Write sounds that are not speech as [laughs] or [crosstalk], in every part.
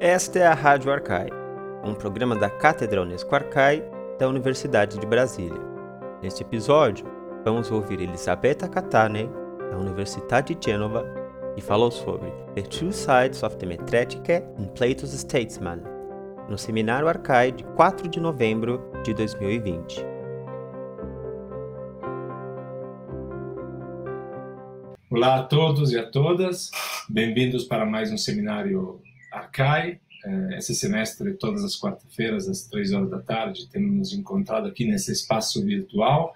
Esta é a Rádio Arcai, um programa da Cátedra Unesco Arcai da Universidade de Brasília. Neste episódio, vamos ouvir Elisabetta Cattanei, da Universidade de Gênova, que falou sobre The Two Sides of the Metretica in Plato's Statesman, no Seminário Arcai de 4 de novembro de 2020. Olá a todos e a todas, bem-vindos para mais um seminário Arcai. É, esse semestre, todas as quartas-feiras, às três horas da tarde, temos nos encontrado aqui nesse espaço virtual.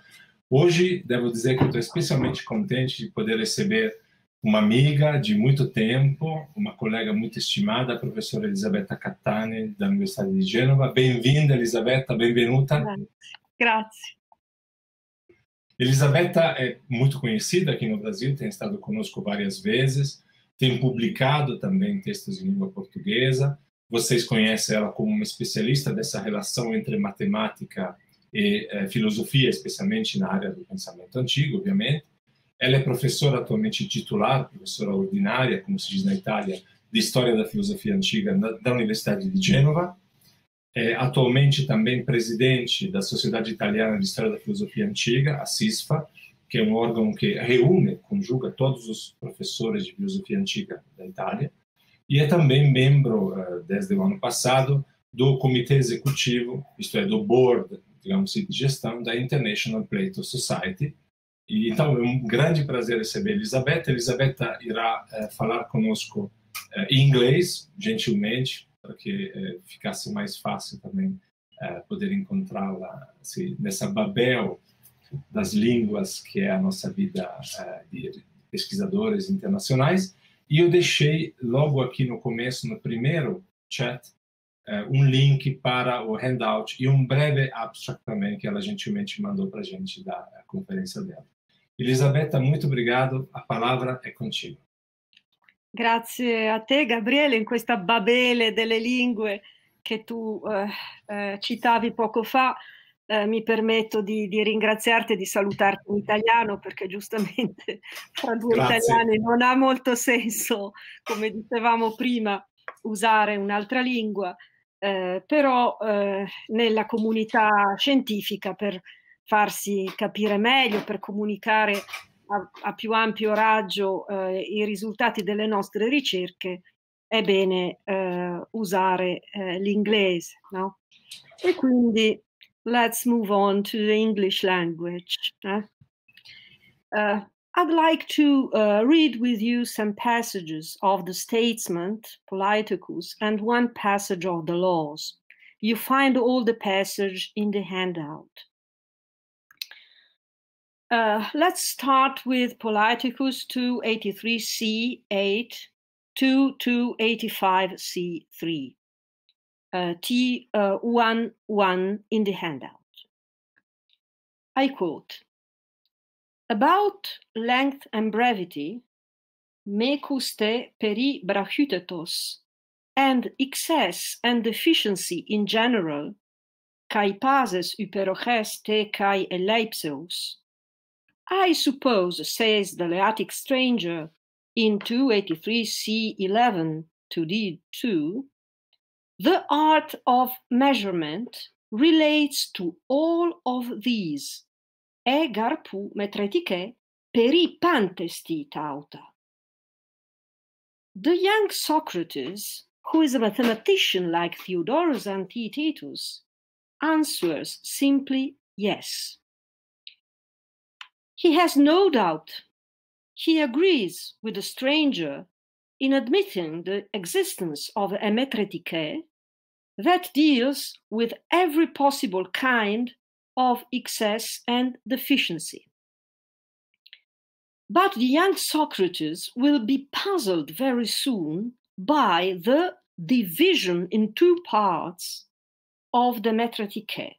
Hoje, devo dizer que estou especialmente contente de poder receber uma amiga de muito tempo, uma colega muito estimada, a professora Elisabetta Cattani, da Universidade de Gênova. Bem-vinda, Elisabetta, benvenuta. Grazie. Elisabetta é muito conhecida aqui no Brasil, tem estado conosco várias vezes, tem publicado também textos em língua portuguesa. Vocês conhecem ela como uma especialista dessa relação entre matemática e eh, filosofia, especialmente na área do pensamento antigo, obviamente. Ela é professora atualmente titular, professora ordinária, como se diz na Itália, de História da Filosofia Antiga da Universidade de Gênova é atualmente também presidente da Sociedade Italiana de História da Filosofia Antiga, a CISFA, que é um órgão que reúne, conjuga todos os professores de filosofia antiga da Itália, e é também membro, eh, desde o ano passado, do comitê executivo, isto é, do board, digamos assim, de gestão da International Plato Society. E, então, é um grande prazer receber a Elisabetta. A Elisabetta irá é, falar conosco é, em inglês, gentilmente, para que eh, ficasse mais fácil também poder encontrá-la assim, nessa Babel das línguas que é a nossa vida eh, de pesquisadores internacionais. E eu deixei logo aqui no começo, no primeiro chat, um link para o handout e um breve abstract também que ela gentilmente mandou para a gente da conferência dela. Elisabetta, muito obrigado. A palavra é contigo. Grazie a te Gabriele in questa babele delle lingue che tu eh, eh, citavi poco fa. Eh, mi permetto di, di, ringraziarti e di salutarti in italiano perché giustamente [laughs] fra due Grazie. italiani non ha molto senso, come dicevamo prima, usare un'altra lingua, eh, però eh, nella comunità scientifica per farsi capire meglio, per comunicare a, a più ampio raggio eh, i risultati delle nostre ricerche, è bene eh, usare eh, l'inglese. No? E quindi let's move on to the English language. Uh, I'd like to uh, read with you some passages of the Statesman, Politicus, and one passage of the Laws. You find all the passage in the handout. Uh, let's start with Politicus 283c8 to 285c3. Uh, T uh, 1 1 in the handout. I quote About length and brevity, me custe peri brachytetos, and excess and deficiency in general, kai pases hyperoches te kai eleipseus, I suppose, says the Eleatic stranger in 283c11 to D2, the art of measurement relates to all of these. Egar pu metretike peri pantesti tauta. The young Socrates, who is a mathematician like Theodorus and Theaetetus, answers simply yes. He has no doubt. He agrees with the stranger in admitting the existence of a metretike that deals with every possible kind of excess and deficiency. But the young Socrates will be puzzled very soon by the division in two parts of the metretike.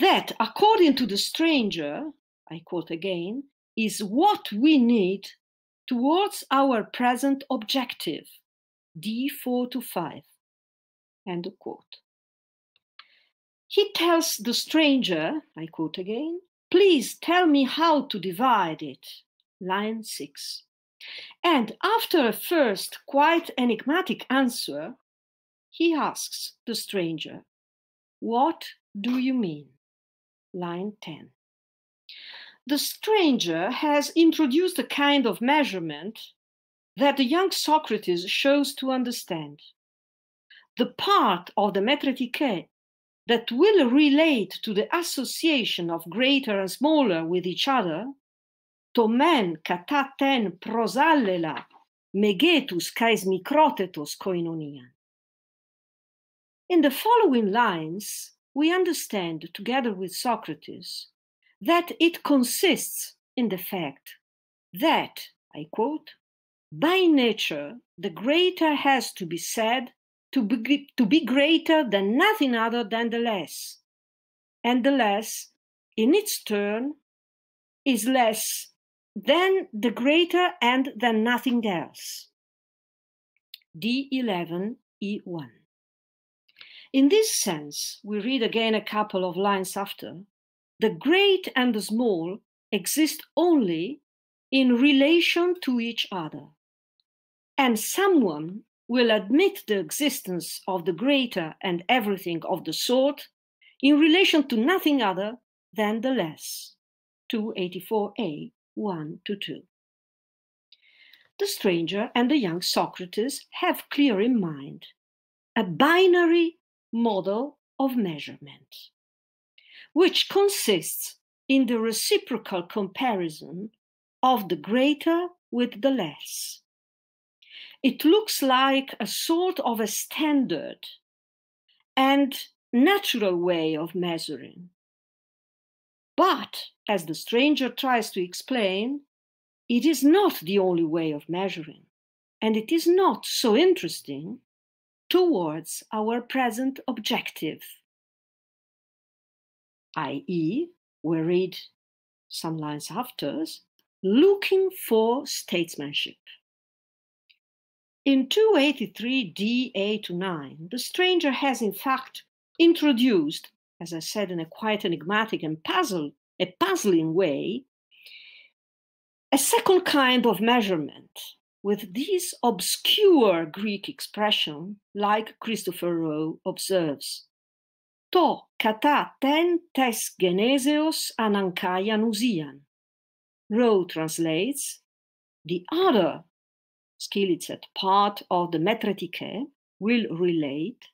That, according to the stranger, I quote again, is what we need towards our present objective, D4 to 5. End of quote. He tells the stranger, I quote again, please tell me how to divide it, line 6. And after a first quite enigmatic answer, he asks the stranger, What do you mean? Line 10. The stranger has introduced a kind of measurement that the young Socrates shows to understand. The part of the metretike that will relate to the association of greater and smaller with each other, tomen kataten prosallela megetus kais microtetos koinonian. In the following lines, we understand, together with Socrates, that it consists in the fact that, I quote, by nature, the greater has to be said to be, to be greater than nothing other than the less. And the less, in its turn, is less than the greater and than nothing else. D11 E1. In this sense, we read again a couple of lines after the great and the small exist only in relation to each other. And someone will admit the existence of the greater and everything of the sort in relation to nothing other than the less. 284a 1 to 2. The stranger and the young Socrates have clear in mind a binary model of measurement, which consists in the reciprocal comparison of the greater with the less. It looks like a sort of a standard and natural way of measuring. But, as the stranger tries to explain, it is not the only way of measuring, and it is not so interesting towards our present objective, i.e., we read some lines after, looking for statesmanship. In 283 D8 to 9, the stranger has in fact introduced, as I said in a quite enigmatic and puzzle, a puzzling way, a second kind of measurement with this obscure Greek expression, like Christopher Rowe observes. To kata ten tes geneseos anankaian usian. Rowe translates, the other Skilitset part of the metretike will relate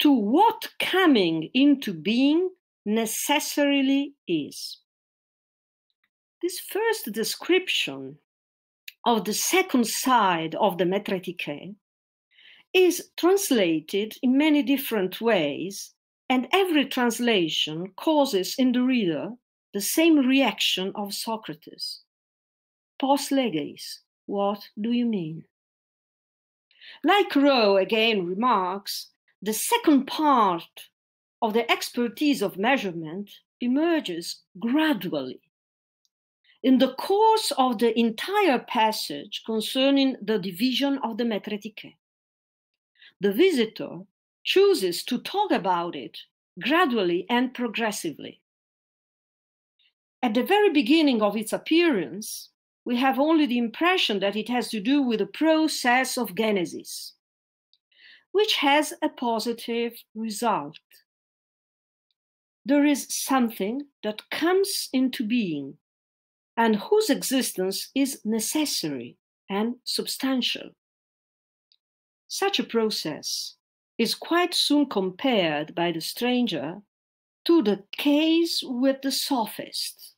to what coming into being necessarily is. This first description of the second side of the metretike is translated in many different ways, and every translation causes in the reader the same reaction of Socrates. Pos leges, what do you mean? Like Rowe again remarks, the second part of the expertise of measurement emerges gradually in the course of the entire passage concerning the division of the metretike. The visitor chooses to talk about it gradually and progressively. At the very beginning of its appearance, we have only the impression that it has to do with the process of genesis, which has a positive result. There is something that comes into being and whose existence is necessary and substantial. Such a process is quite soon compared by the stranger to the case with the sophist.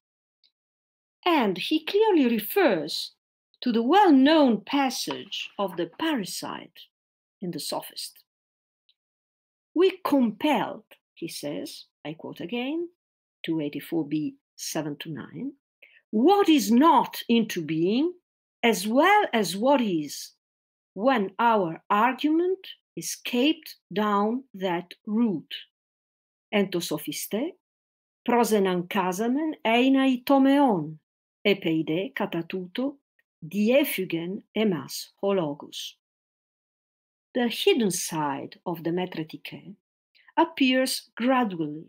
And he clearly refers to the well known passage of the parricide in the sophist. We compelled, he says, I quote again, 284b 7 to 9, what is not into being as well as what is when our argument escaped down that route. Entosophiste, prosenankasamen einai tomeon, epeide katatuto, diefugen emas hologus. The hidden side of the metretike appears gradually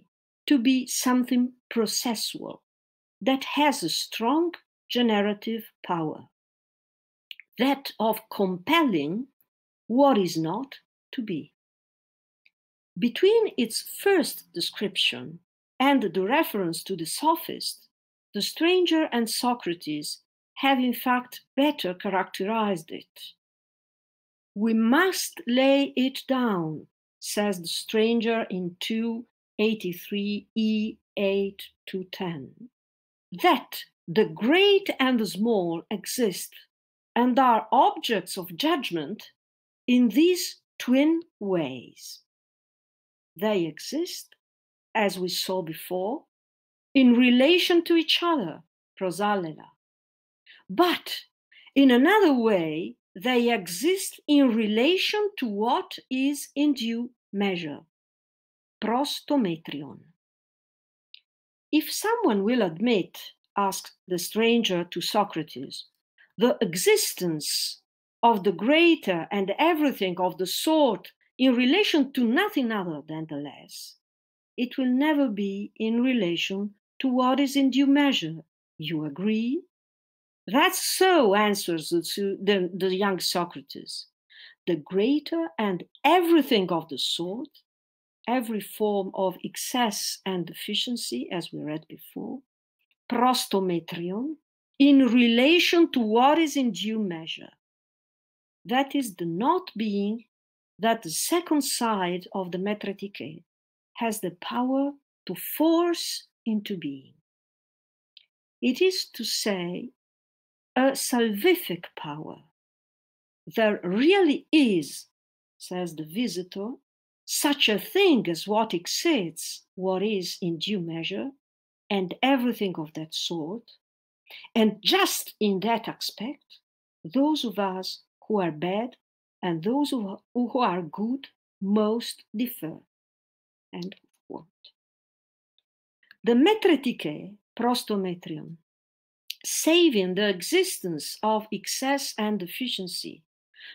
to be something processual, that has a strong generative power that of compelling what is not to be. Between its first description and the reference to the sophist, the stranger and Socrates have in fact better characterized it. We must lay it down, says the stranger in 283e 8 to 10, that the great and the small exist and are objects of judgment in these twin ways. They exist, as we saw before, in relation to each other, prosallela. But in another way, they exist in relation to what is in due measure, prostometrion. If someone will admit, asked the stranger to Socrates, the existence of the greater and everything of the sort in relation to nothing other than the less, it will never be in relation to what is in due measure. You agree? That's so, answers the, the, the young Socrates. The greater and everything of the sort, every form of excess and deficiency, as we read before, prostometrion, in relation to what is in due measure. That is the not being that the second side of the metretike has the power to force into being. It is to say, a salvific power. There really is, says the visitor, such a thing as what exceeds what is in due measure, and everything of that sort. And just in that aspect, those of us who are bad and those who, who are good most differ. End quote. The metretike, prostometrion, saving the existence of excess and deficiency,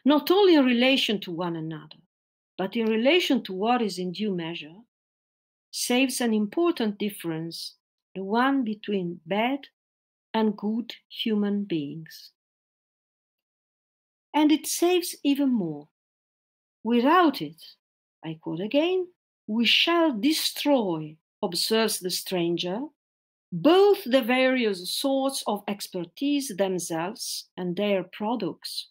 not only in relation to one another, but in relation to what is in due measure, saves an important difference, the one between bad and good human beings. And it saves even more. Without it, I quote again, we shall destroy, observes the stranger, both the various sorts of expertise themselves and their products.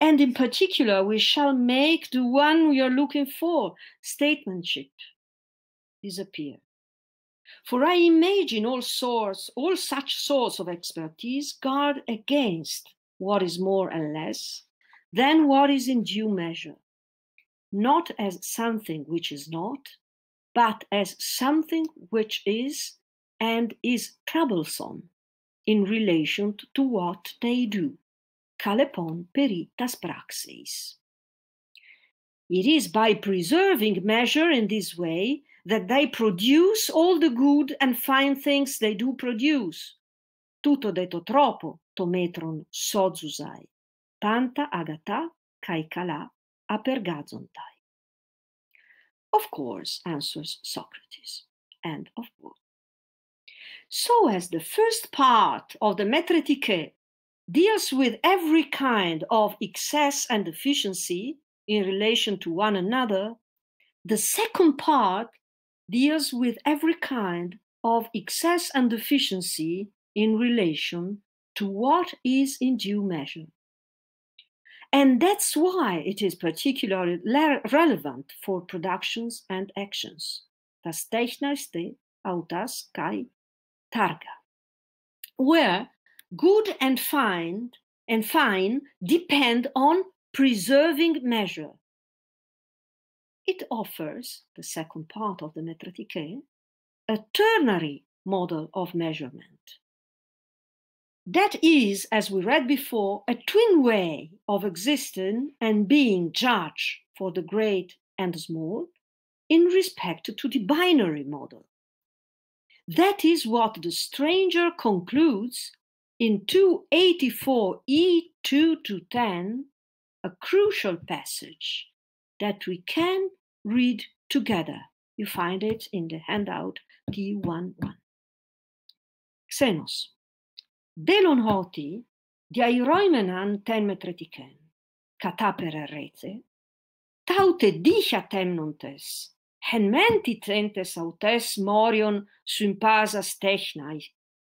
And in particular, we shall make the one we are looking for, statesmanship, disappear. For I imagine all sorts, all such sorts of expertise guard against what is more and less than what is in due measure, not as something which is not, but as something which is and is troublesome in relation to what they do. Calepon peritas praxis. It is by preserving measure in this way that they produce all the good and fine things they do produce. Tutto detto troppo, tometron sozusai, tanta agata kai kala apergazontai. Of course, answers Socrates. End of quote. So, as the first part of the Metretike deals with every kind of excess and deficiency in relation to one another, the second part deals with every kind of excess and deficiency in relation to what is in due measure. And that's why it is particularly relevant for productions and actions. Tas technaste autas kai targa, where good and fine and fine depend on preserving measure. It offers, the second part of the Metretike, a ternary model of measurement. That is, as we read before, a twin way of existing and being judge for the great and small in respect to the binary model. That is what the stranger concludes in 284e2 to 10, a crucial passage that we can read together. You find it in the handout T11. Xenos. Delon hoti, diairoimenan tenmetretiken, katapererece, taute dicha temnontes, hen menti centes autes morion sympasas technai,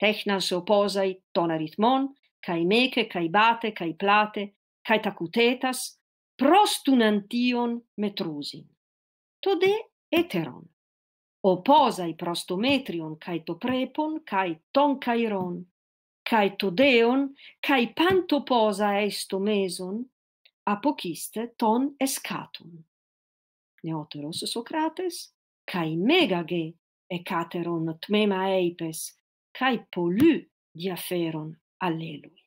technas oposai tonaritmon, cae mece, cae bate, cae plate, cae tacutetas, prostunantion metrusin. Tode eteron, oposai prostometrion cae toprepon cae toncairon, cae todeon, cae pantoposa esto meson, apociste ton escatum. Neoteros Socrates, cae megage ecateron tmema eipes, cae polü diaferon allelui.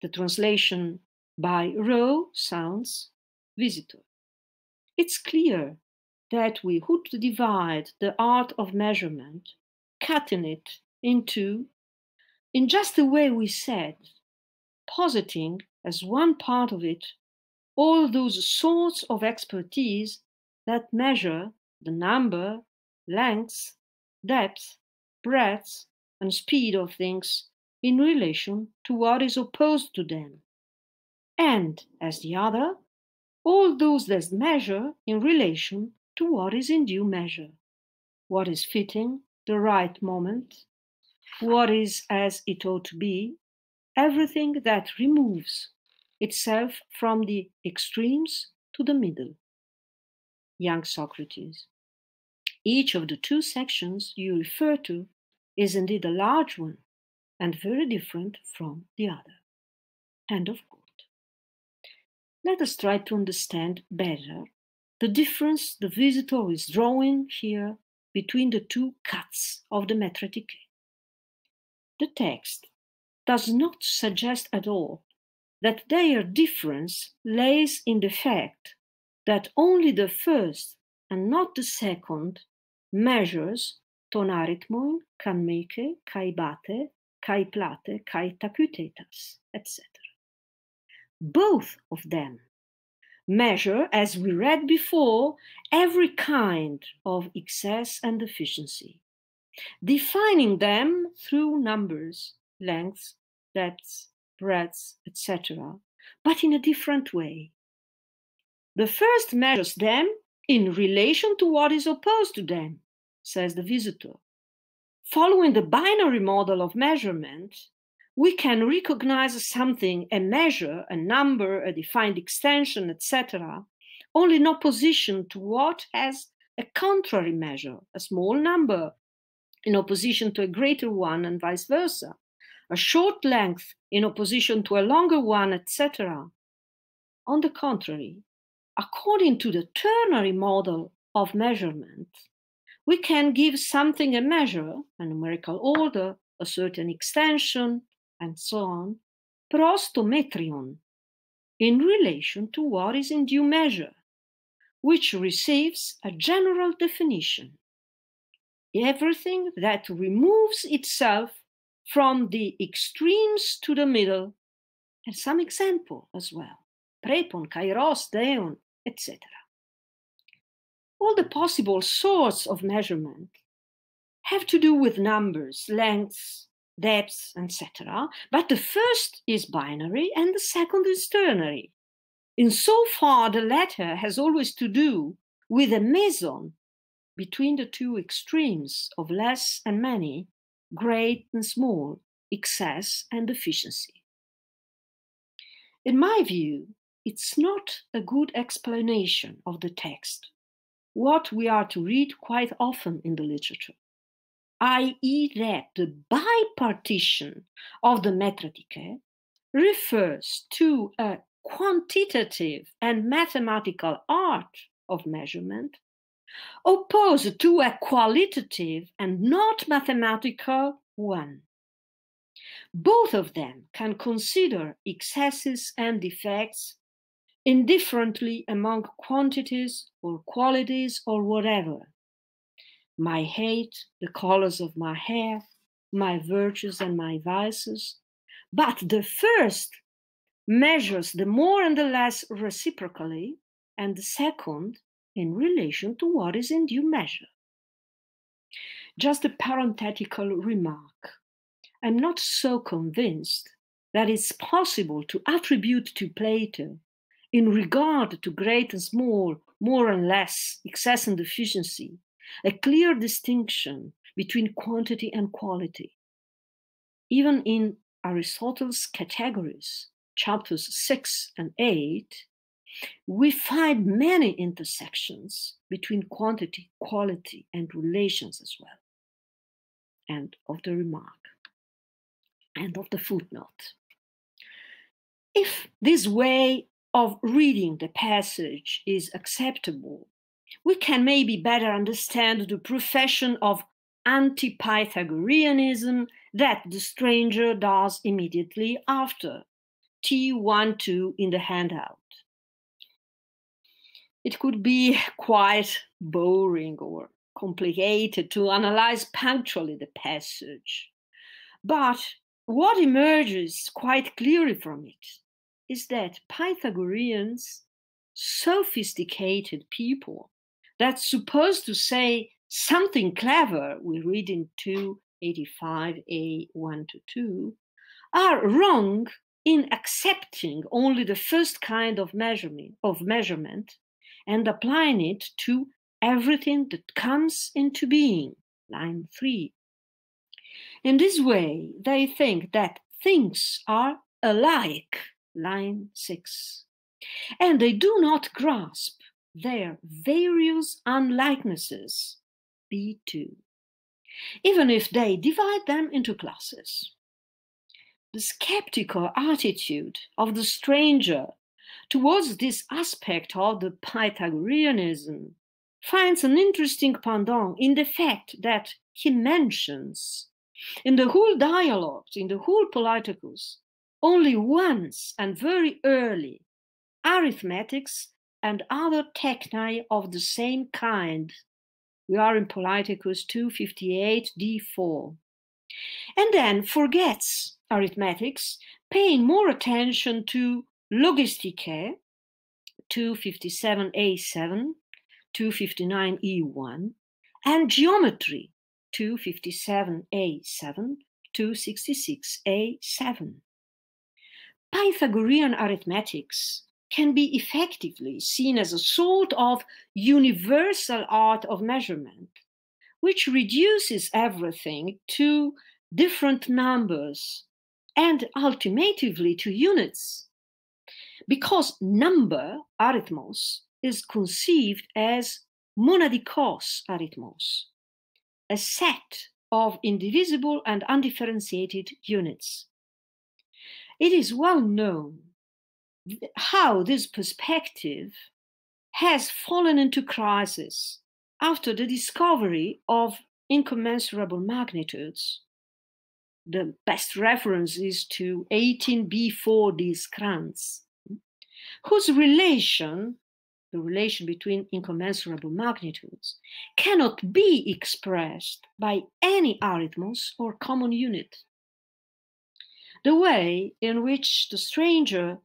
The translation by Rowe sounds visitor. It's clear that we would divide the art of measurement, cutting it into, in just the way we said, positing as one part of it all those sorts of expertise that measure the number, length, depth, breadth, and speed of things in relation to what is opposed to them. And as the other, all those that measure in relation to what is in due measure, what is fitting, the right moment, what is as it ought to be, everything that removes itself from the extremes to the middle. Young Socrates. Each of the two sections you refer to is indeed a large one and very different from the other. End of quote. Let us try to understand better the difference the visitor is drawing here between the two cuts of the Metretike. The text does not suggest at all that their difference lays in the fact that only the first and not the second measures tonaritmon, canmeke, kai bate, kai plate, kai tacutetas, etc. Both of them measure, as we read before, every kind of excess and deficiency, defining them through numbers, lengths, depths, breadths, etc., but in a different way. The first measures them in relation to what is opposed to them, says the visitor. Following the binary model of measurement, we can recognize something, a measure, a number, a defined extension, etc., only in opposition to what has a contrary measure, a small number, in opposition to a greater one, and vice versa, a short length in opposition to a longer one, etc. On the contrary, according to the ternary model of measurement, we can give something a measure, a numerical order, a certain extension, and so on, prostometrion, in relation to what is in due measure, which receives a general definition. Everything that removes itself from the extremes to the middle, and some example as well, prepon, kairos, deon, etc. All the possible sorts of measurement have to do with numbers, lengths, depths, etc. But the first is binary and the second is ternary. In so far, the latter has always to do with a meson between the two extremes of less and many, great and small, excess and deficiency. In my view, it's not a good explanation of the text, what we are to read quite often in the literature i.e., that the bipartition of the metretike refers to a quantitative and mathematical art of measurement opposed to a qualitative and not mathematical one. Both of them can consider excesses and defects indifferently among quantities or qualities or whatever my hate, the colors of my hair, my virtues and my vices. But the first measures the more and the less reciprocally, and the second in relation to what is in due measure. Just a parenthetical remark. I'm not so convinced that it's possible to attribute to Plato in regard to great and small, more and less, excess and deficiency, a clear distinction between quantity and quality. Even in Aristotle's categories, chapters 6 and 8, we find many intersections between quantity, quality, and relations as well. End of the remark. End of the footnote. If this way of reading the passage is acceptable, we can maybe better understand the profession of anti Pythagoreanism that the stranger does immediately after T12 in the handout. It could be [laughs] quite boring or complicated to analyze punctually the passage. But what emerges quite clearly from it is that Pythagoreans, sophisticated people, that's supposed to say something clever, we read in 285a 1 to 2, are wrong in accepting only the first kind of measurement of measurement and applying it to everything that comes into being line 3 in this way they think that things are alike line 6 and they do not grasp their various unlikenesses b2 even if they divide them into classes the skeptical attitude of the stranger towards this aspect of the Pythagoreanism finds an interesting pendant in the fact that he mentions in the whole dialogue, in the whole Politicus, only once and very early arithmetics and other techni of the same kind. We are in Politicus 258 d4. And then forgets arithmetics, paying more attention to logistike, 257a7, 259e1, and geometry, 257a7, 266a7. Pythagorean arithmetics can be effectively seen as a sort of universal art of measurement, which reduces everything to different numbers and ultimately to units. Because number, arithmos, is conceived as monadikos arithmos, a set of indivisible and undifferentiated units. It is well known how this perspective has fallen into crisis after the discovery of incommensurable magnitudes the best reference is to 18b4 Diels-Kranz, whose relation, the relation between incommensurable magnitudes, cannot be expressed by any arithmos or common unit. The way in which the stranger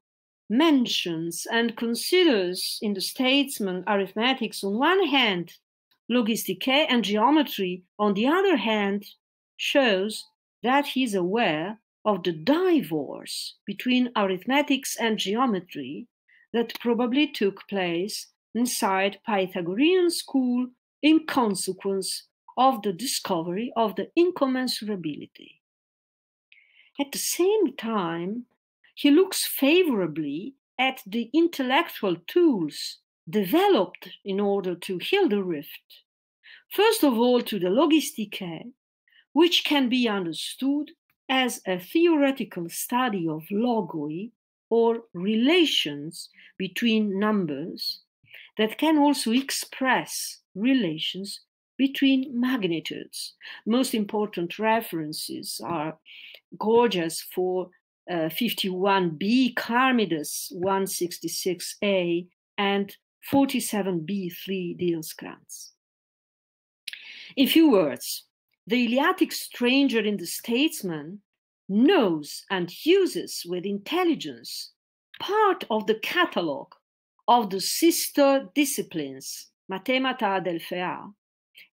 mentions and considers in the statesman arithmetics on one hand, logistike and geometry on the other hand, shows that he is aware of the divorce between arithmetics and geometry that probably took place inside Pythagorean school in consequence of the discovery of the incommensurability. At the same time, he looks favorably at the intellectual tools developed in order to heal the rift. First of all, to the logistike, which can be understood as a theoretical study of logoi or relations between numbers that can also express relations between magnitudes. Most important references are Gorgias for uh, 51b, Charmides 166a, and 47b3 Diels-Kranz. In few words, the Eleatic stranger in the statesman knows and uses with intelligence part of the catalogue of the sister disciplines, Mathemata Adelphea,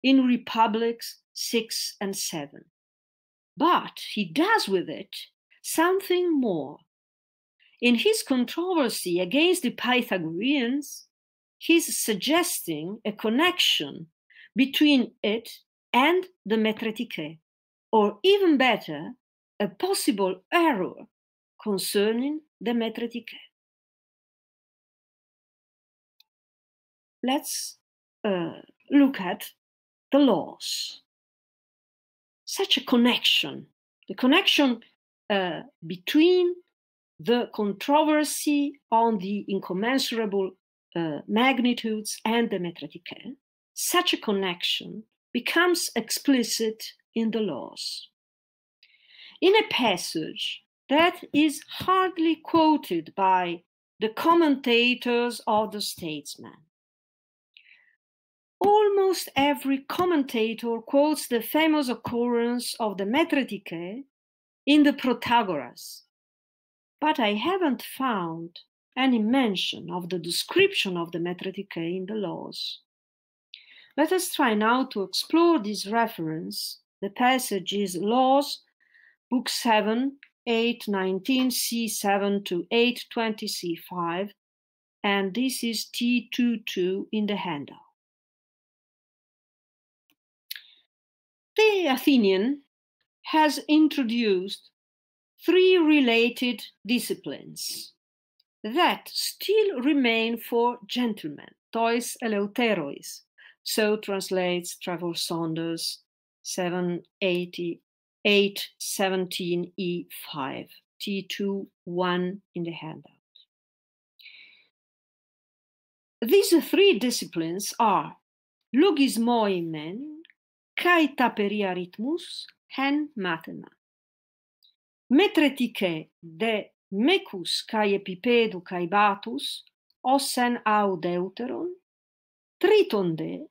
in Republics 6 and 7. But he does with it something more. in his controversy against the Pythagoreans, he's suggesting a connection between it and the metretike, or even better, a possible error concerning the metretike. Let's uh, look at the laws. Such a connection, the connection uh, between the controversy on the incommensurable uh, magnitudes and the metretike, such a connection becomes explicit in the laws. In a passage that is hardly quoted by the commentators or the statesman, almost every commentator quotes the famous occurrence of the metretike in the Protagoras, but I haven't found any mention of the description of the metretike in the laws. Let us try now to explore this reference. The passage is Laws, Book 7, 819 C7 to 820 C5, and this is T22 in the handle. The Athenian has introduced three related disciplines that still remain for gentlemen, tois eleuterois. So translates Trevor Saunders 788 817E5, T2 1 in the handout. These three disciplines are logismoimen, kai taperia rhythmus, hen mathema. Metretike de mecus kai epipedu kai batus, ossen au deuteron, tritonde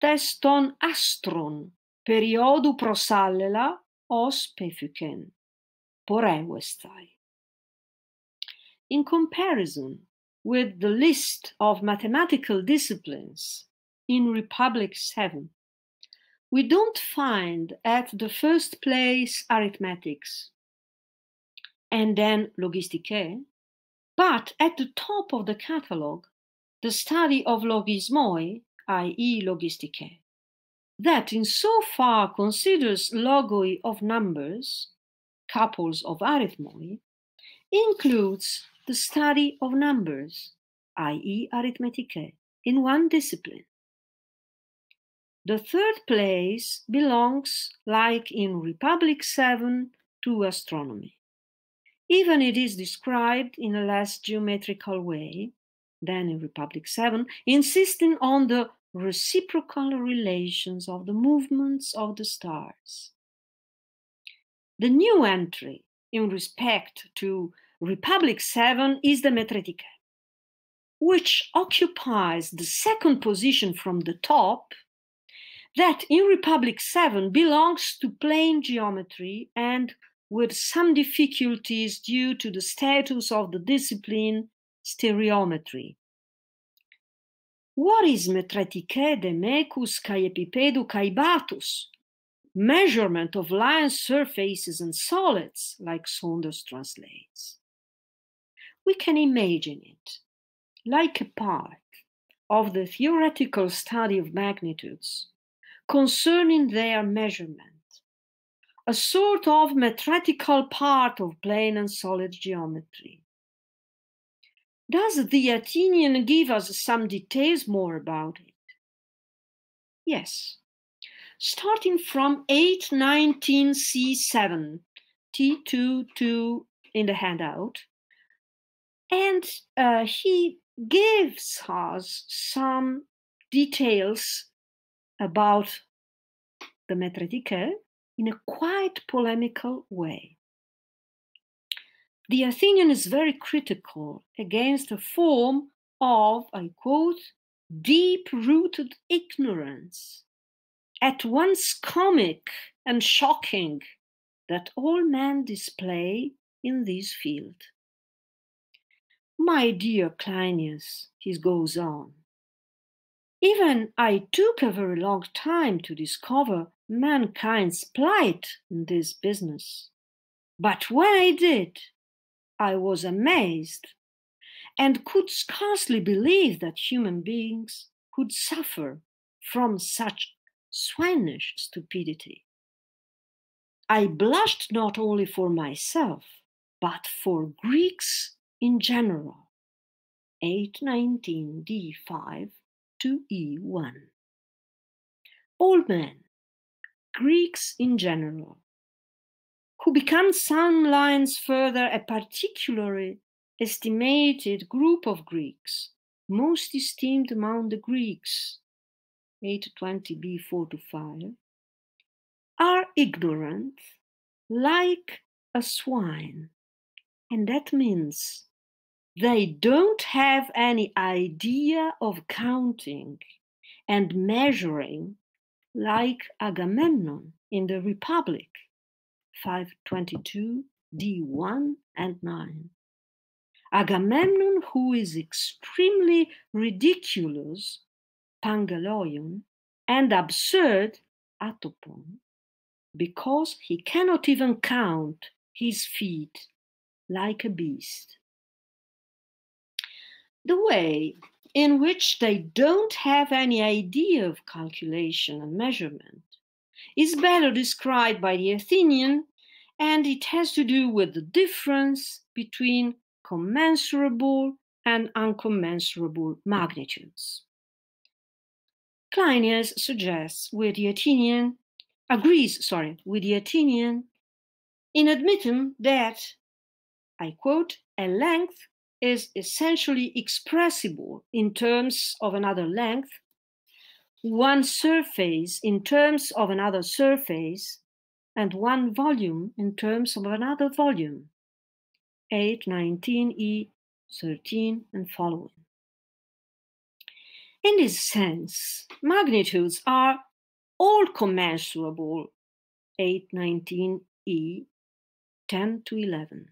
teston astron periodu prosallela os pefuken, poreuestai. In comparison with the list of mathematical disciplines in Republic 7, we don't find at the first place arithmetics and then logistike, but at the top of the catalogue, the study of logismoi, i.e., logistike, that in so far considers logoi of numbers, couples of arithmoi, includes the study of numbers, i.e., arithmetike, in one discipline. The third place belongs, like in Republic 7, to astronomy. Even it is described in a less geometrical way than in Republic 7, insisting on the reciprocal relations of the movements of the stars. The new entry in respect to Republic 7 is the Metretike, which occupies the second position from the top that in Republic 7 belongs to plane geometry and with some difficulties due to the status of the discipline stereometry. What is metretike de mecus kai epipedu kai batus? Measurement of line surfaces and solids, like Saunders translates. We can imagine it like a part of the theoretical study of magnitudes concerning their measurement, a sort of metretical part of plane and solid geometry. Does the Athenian give us some details more about it? Yes. Starting from 819C7, T22 in the handout, and uh, he gives us some details about the Metretike in a quite polemical way. The Athenian is very critical against a form of, I quote, deep rooted ignorance, at once comic and shocking, that all men display in this field. My dear Cleinias, he goes on, even I took a very long time to discover mankind's plight in this business. But when I did, I was amazed and could scarcely believe that human beings could suffer from such swinish stupidity. I blushed not only for myself, but for Greeks in general. 819 D5 to E1. All men, Greeks in general, who become some lines further a particularly estimated group of Greeks, most esteemed among the Greeks, 820b 4 to 5, are ignorant like a swine. And that means they don't have any idea of counting and measuring like Agamemnon in the Republic, 522 D1 and 9. Agamemnon, who is extremely ridiculous, Pangeloion, and absurd, Atopon, because he cannot even count his feet like a beast. The way in which they don't have any idea of calculation and measurement is better described by the Athenian, and it has to do with the difference between commensurable and uncommensurable magnitudes. Cleinias suggests with the Athenian, agrees, sorry, with the Athenian in admitting that, I quote, a length is essentially expressible in terms of another length, one surface in terms of another surface, and one volume in terms of another volume. 8, 19e, 13, and following. In this sense, magnitudes are all commensurable 8, 19e, 10 to 11.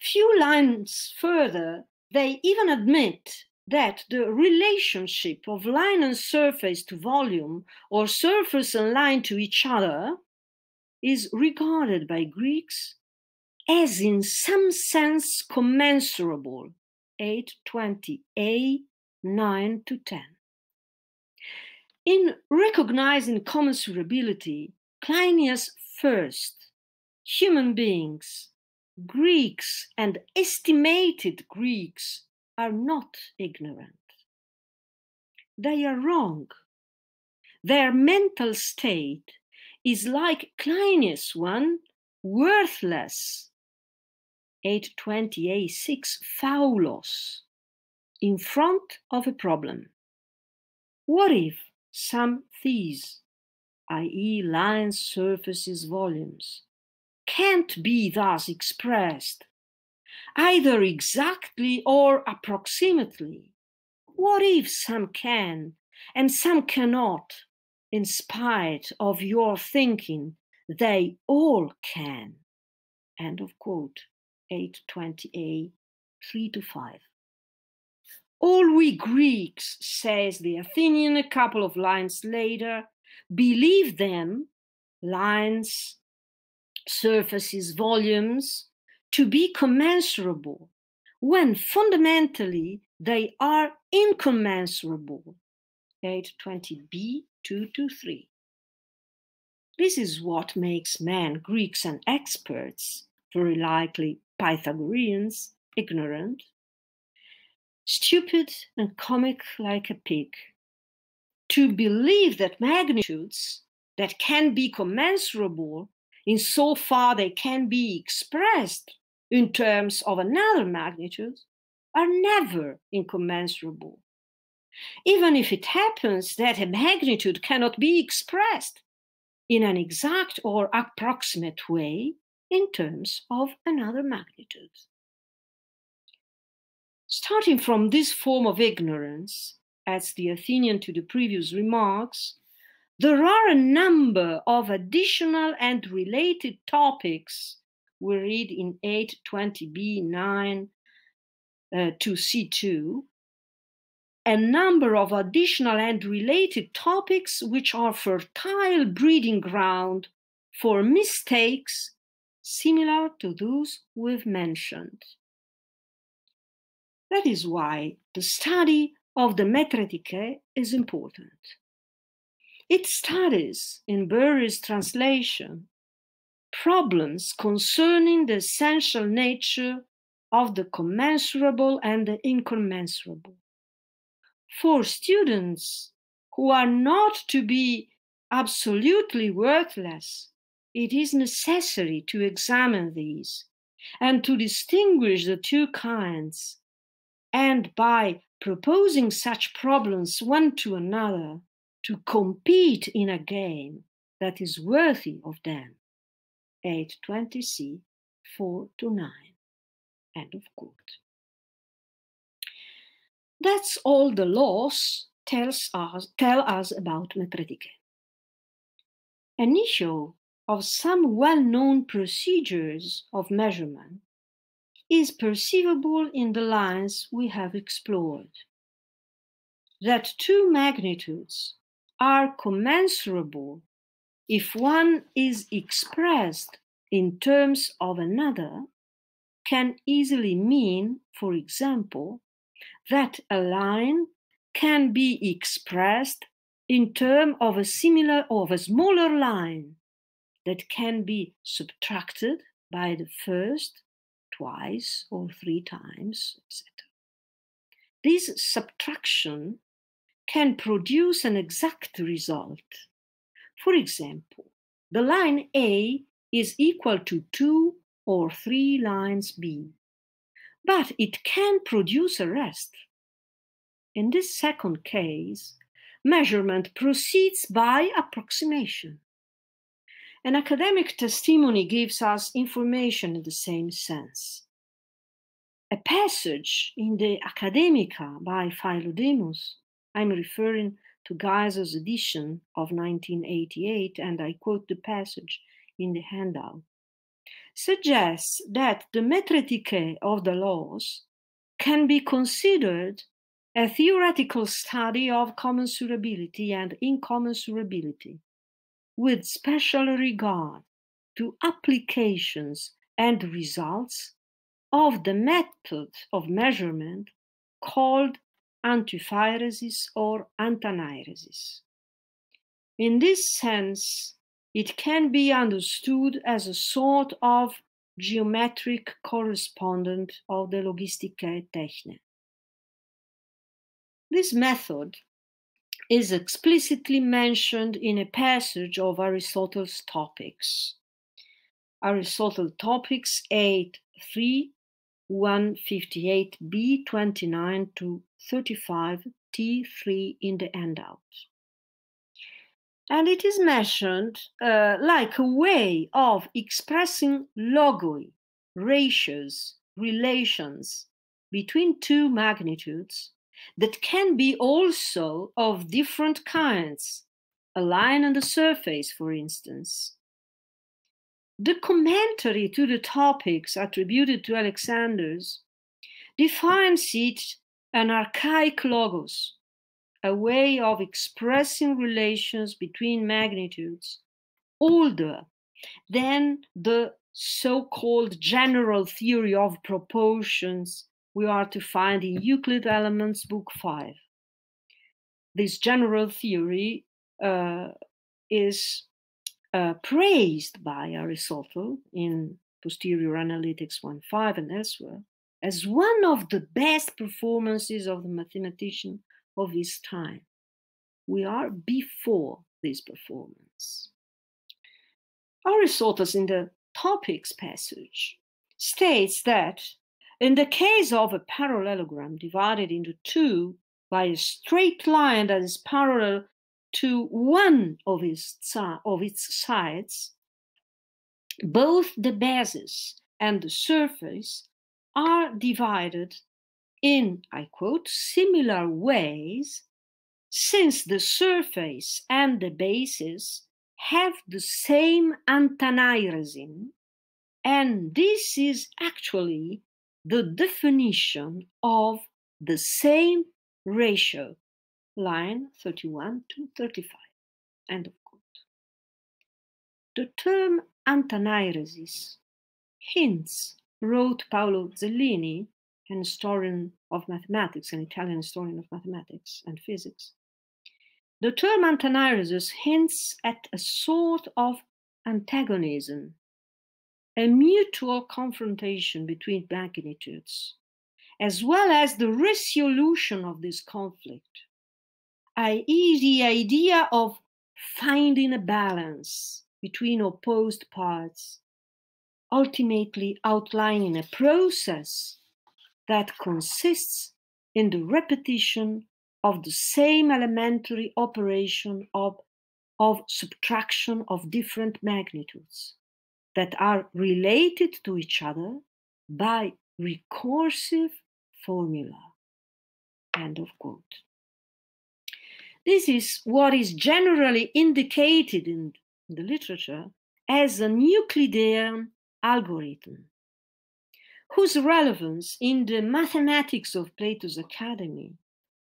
Few lines further, they even admit that the relationship of line and surface to volume or surface and line to each other is regarded by Greeks as in some sense commensurable. 820a 9 to 10 in recognizing commensurability Cleinias first human beings greeks and estimated greeks are not ignorant. They are wrong. Their mental state is like Cleinias one worthless 820a6 phaulos in front of a problem. What if some these, i.e., lines, surfaces, volumes, can't be thus expressed, either exactly or approximately? What if some can and some cannot, in spite of your thinking they all can? End of quote. 820a 3 to 5. All we Greeks, says the Athenian a couple of lines later, believe them, lines, surfaces, volumes, to be commensurable, when fundamentally they are incommensurable. 820b 2 to 3. This is what makes men, Greeks, and experts, very likely Pythagoreans, ignorant, stupid and comic like a pig. To believe that magnitudes that can be commensurable in so far they can be expressed in terms of another magnitude are never incommensurable. Even if it happens that a magnitude cannot be expressed in an exact or approximate way in terms of another magnitude. Starting from this form of ignorance, adds the Athenian to the previous remarks, there are a number of additional and related topics we read in 820b9 uh, to C2, a number of additional and related topics which are fertile breeding ground for mistakes similar to those we've mentioned. That is why the study of the Metretike is important. It studies, in Bury's translation, problems concerning the essential nature of the commensurable and the incommensurable. For students who are not to be absolutely worthless, it is necessary to examine these and to distinguish the two kinds, and by proposing such problems one to another, to compete in a game that is worthy of them. 820c 4 to 9. End of quote. That's all the laws tells us, tell us about Metretike. An issue of some well-known procedures of measurement is perceivable in the lines we have explored. That two magnitudes are commensurable if one is expressed in terms of another can easily mean, for example, that a line can be expressed in terms of a similar or of a smaller line that can be subtracted by the first twice or three times, etc. This subtraction can produce an exact result. For example, the line A is equal to 2 or 3 lines B, but it can produce a rest. In this second case, measurement proceeds by approximation. An academic testimony gives us information in the same sense. A passage in the Academica by Philodemus, I'm referring to Gaiser's edition of 1988, and I quote the passage in the handout, suggests that the metretike of the laws can be considered a theoretical study of commensurability and incommensurability with special regard to applications and results of the method of measurement called anthyphairesis or antanairesis. In this sense, it can be understood as a sort of geometric correspondent of the Logistike Techne. This method is explicitly mentioned in a passage of Aristotle's Topics. Aristotle Topics 8 3 158b 29 to 35 T3 in the handout. And it is mentioned uh, like a way of expressing logoi, ratios, relations between two magnitudes that can be also of different kinds, a line on the surface, for instance. The commentary to the topics attributed to Alexander's defines it an archaic logos, a way of expressing relations between magnitudes older than the so called general theory of proportions we are to find in Euclid Elements, Book 5. This general theory uh, is uh, praised by Aristotle in Posterior Analytics 1.5 and elsewhere as one of the best performances of the mathematician of his time. We are before this performance. Aristotle, in the Topics passage, states that in the case of a parallelogram divided into two by a straight line that is parallel to one of its, of its sides, both the basis and the surface are divided in, I quote, similar ways, since the surface and the basis have the same antanairesin, and this is actually the definition of the same ratio, line 31 to 35. End of quote. The term antanairesis hints, wrote Paolo Zellini, an historian of mathematics, an Italian historian of mathematics and physics. The term antanairesis hints at a sort of antagonism, a mutual confrontation between magnitudes, as well as the resolution of this conflict, i.e., the idea of finding a balance between opposed parts, ultimately outlining a process that consists in the repetition of the same elementary operation of, of subtraction of different magnitudes that are related to each other by recursive formula. End of quote. This is what is generally indicated in the literature as a Euclidean algorithm, whose relevance in the mathematics of Plato's Academy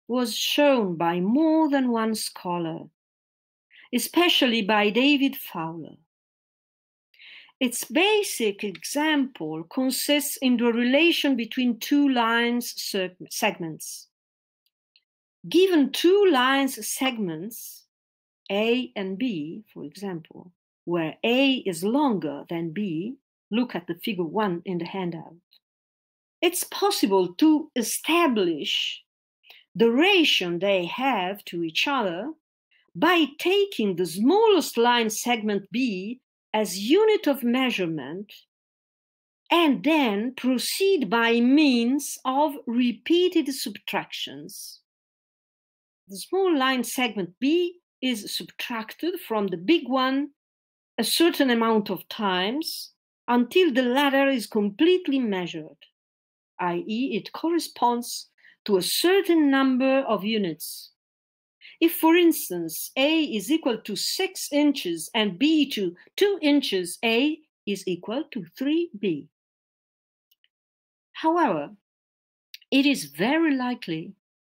was shown by more than one scholar, especially by David Fowler. Its basic example consists in the relation between two lines segments. Given two lines segments, A and B, for example, where A is longer than B, look at the figure one in the handout, it's possible to establish the ratio they have to each other by taking the smallest line segment B as unit of measurement and then proceed by means of repeated subtractions. The small line segment B is subtracted from the big one a certain amount of times until the latter is completely measured, i.e., it corresponds to a certain number of units. If, for instance, A is equal to 6 inches and B to 2 inches, A is equal to 3B. However, it is very likely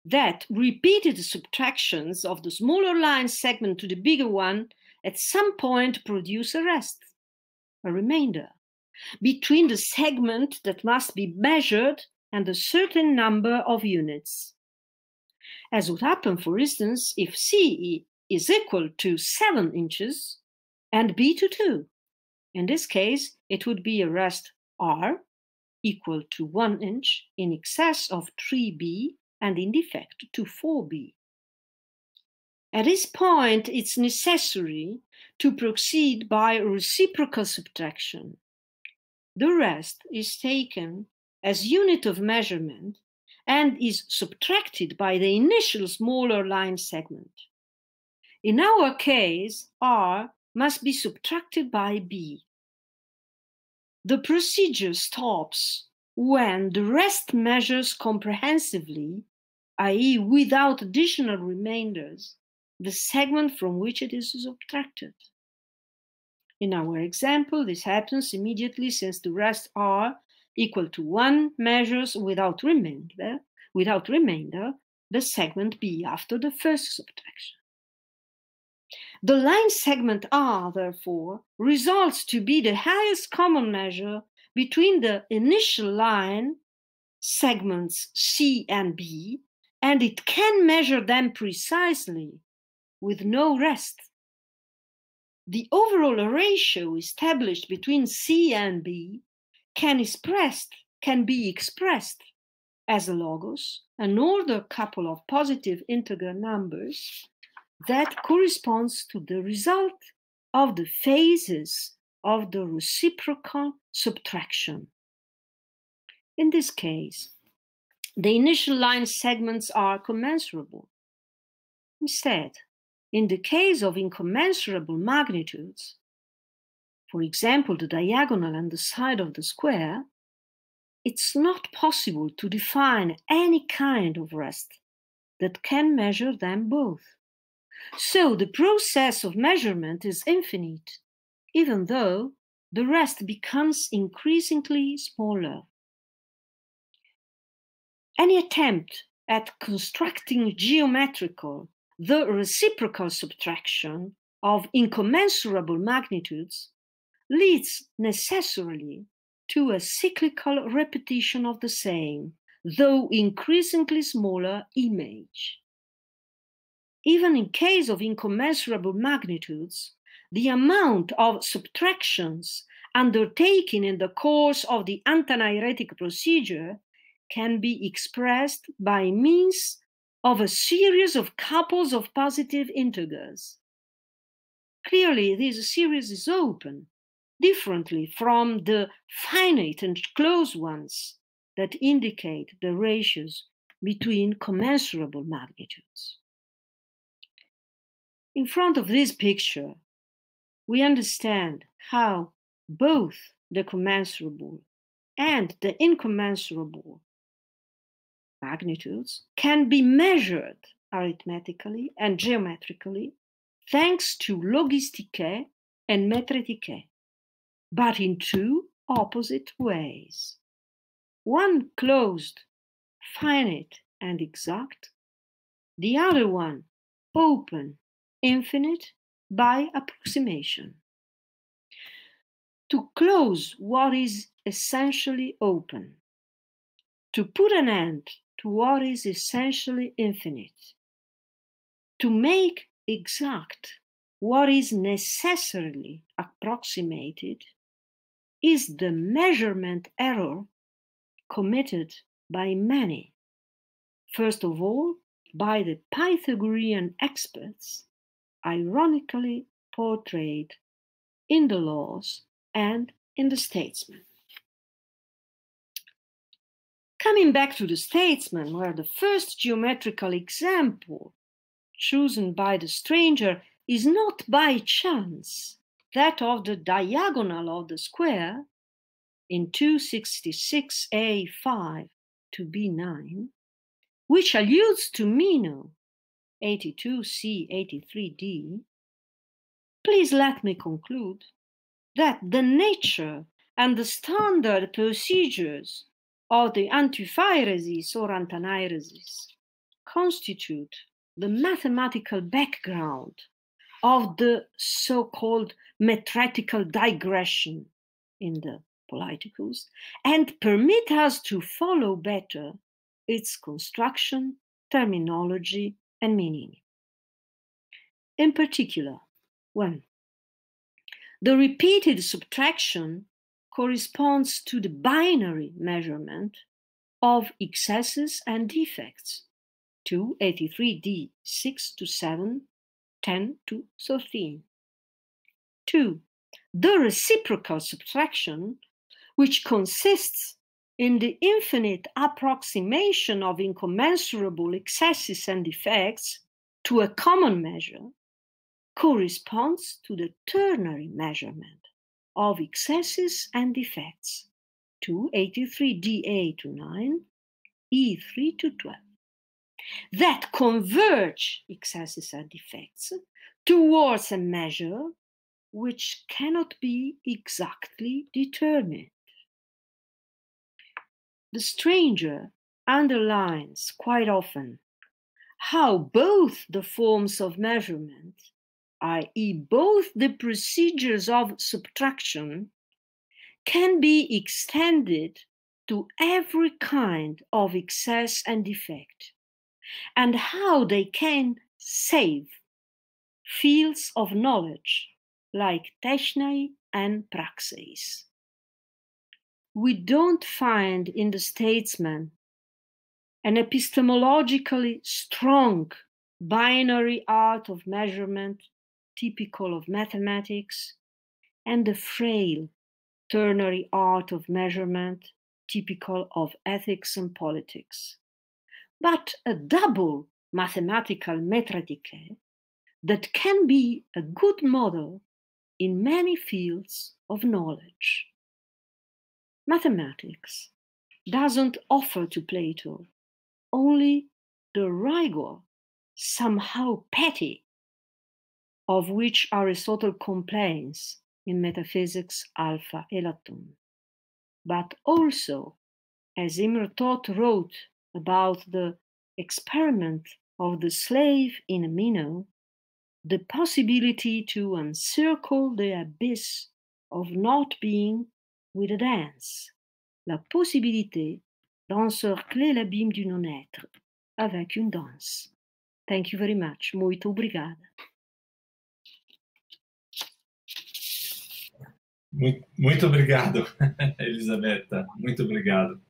that repeated subtractions of the smaller line segment to the bigger one at some point produce a rest, a remainder, between the segment that must be measured and a certain number of units. As would happen, for instance, if C is equal to 7 inches and B to 2. In this case, it would be a rest R equal to 1 inch in excess of 3B and in defect to 4B. At this point, it's necessary to proceed by reciprocal subtraction. The rest is taken as unit of measurement and is subtracted by the initial smaller line segment. In our case, R must be subtracted by B. The procedure stops when the rest measures comprehensively, i.e., without additional remainders, the segment from which it is subtracted. In our example, this happens immediately since the rest R equal to 1 measures without remainder, without remainder the segment B after the first subtraction. The line segment R, therefore, results to be the highest common measure between the initial line segments C and B, and it can measure them precisely with no rest. The overall ratio established between C and B can expressed can be expressed as a logos, an order couple of positive integer numbers that corresponds to the result of the phases of the reciprocal subtraction. In this case, the initial line segments are commensurable. Instead, in the case of incommensurable magnitudes, for example, the diagonal and the side of the square, it's not possible to define any kind of rest that can measure them both. So the process of measurement is infinite, even though the rest becomes increasingly smaller. Any attempt at constructing geometrical, the reciprocal subtraction of incommensurable magnitudes leads necessarily to a cyclical repetition of the same, though increasingly smaller image. Even in case of incommensurable magnitudes, the amount of subtractions undertaken in the course of the antanairetic procedure can be expressed by means of a series of couples of positive integers. Clearly, this series is open, differently from the finite and closed ones that indicate the ratios between commensurable magnitudes. In front of this picture, we understand how both the commensurable and the incommensurable magnitudes can be measured arithmetically and geometrically thanks to logistike and metretike, but in two opposite ways. One closed, finite, and exact, the other one open, infinite, by approximation. To close what is essentially open, to put an end to what is essentially infinite, to make exact what is necessarily approximated is the measurement error committed by many. First of all, by the Pythagorean experts, ironically portrayed in the laws and in the statesman. Coming back to the statesman, where the first geometrical example chosen by the stranger is not by chance that of the diagonal of the square in 266a5 to b9, which alludes to Meno 82c83d, please let me conclude that the nature and the standard procedures of the anthyphairesis or antanairesis constitute the mathematical background of the so-called metretical digression in the Politicus and permit us to follow better its construction, terminology, and meaning. In particular, one, the repeated subtraction corresponds to the binary measurement of excesses and defects 2, 83d, 6 to 7, 10 to 13. 2. The reciprocal subtraction, which consists in the infinite approximation of incommensurable excesses and defects to a common measure, corresponds to the ternary measurement of excesses and defects to 83dA to 9, E3 to 12 that converge excesses and defects towards a measure which cannot be exactly determined. The stranger underlines quite often how both the forms of measurement, i.e., both the procedures of subtraction, can be extended to every kind of excess and defect and how they can save fields of knowledge like technai and praxis. We don't find in the statesman an epistemologically strong binary art of measurement typical of mathematics and the frail ternary art of measurement typical of ethics and politics but a double mathematical metretike that can be a good model in many fields of knowledge. Mathematics doesn't offer to Plato only the rigor, somehow petty, of which Aristotle complains in Metaphysics Alpha Elatton, but also, as Imre Toth wrote about the experiment of the slave in Meno, the possibility to encircle the abyss of not being with a dance. La possibilité d'encercler l'abîme du non-être avec une danse. Thank you very much. Muito obrigada. Muito, muito obrigado, [laughs] Elisabetta. Muito obrigado.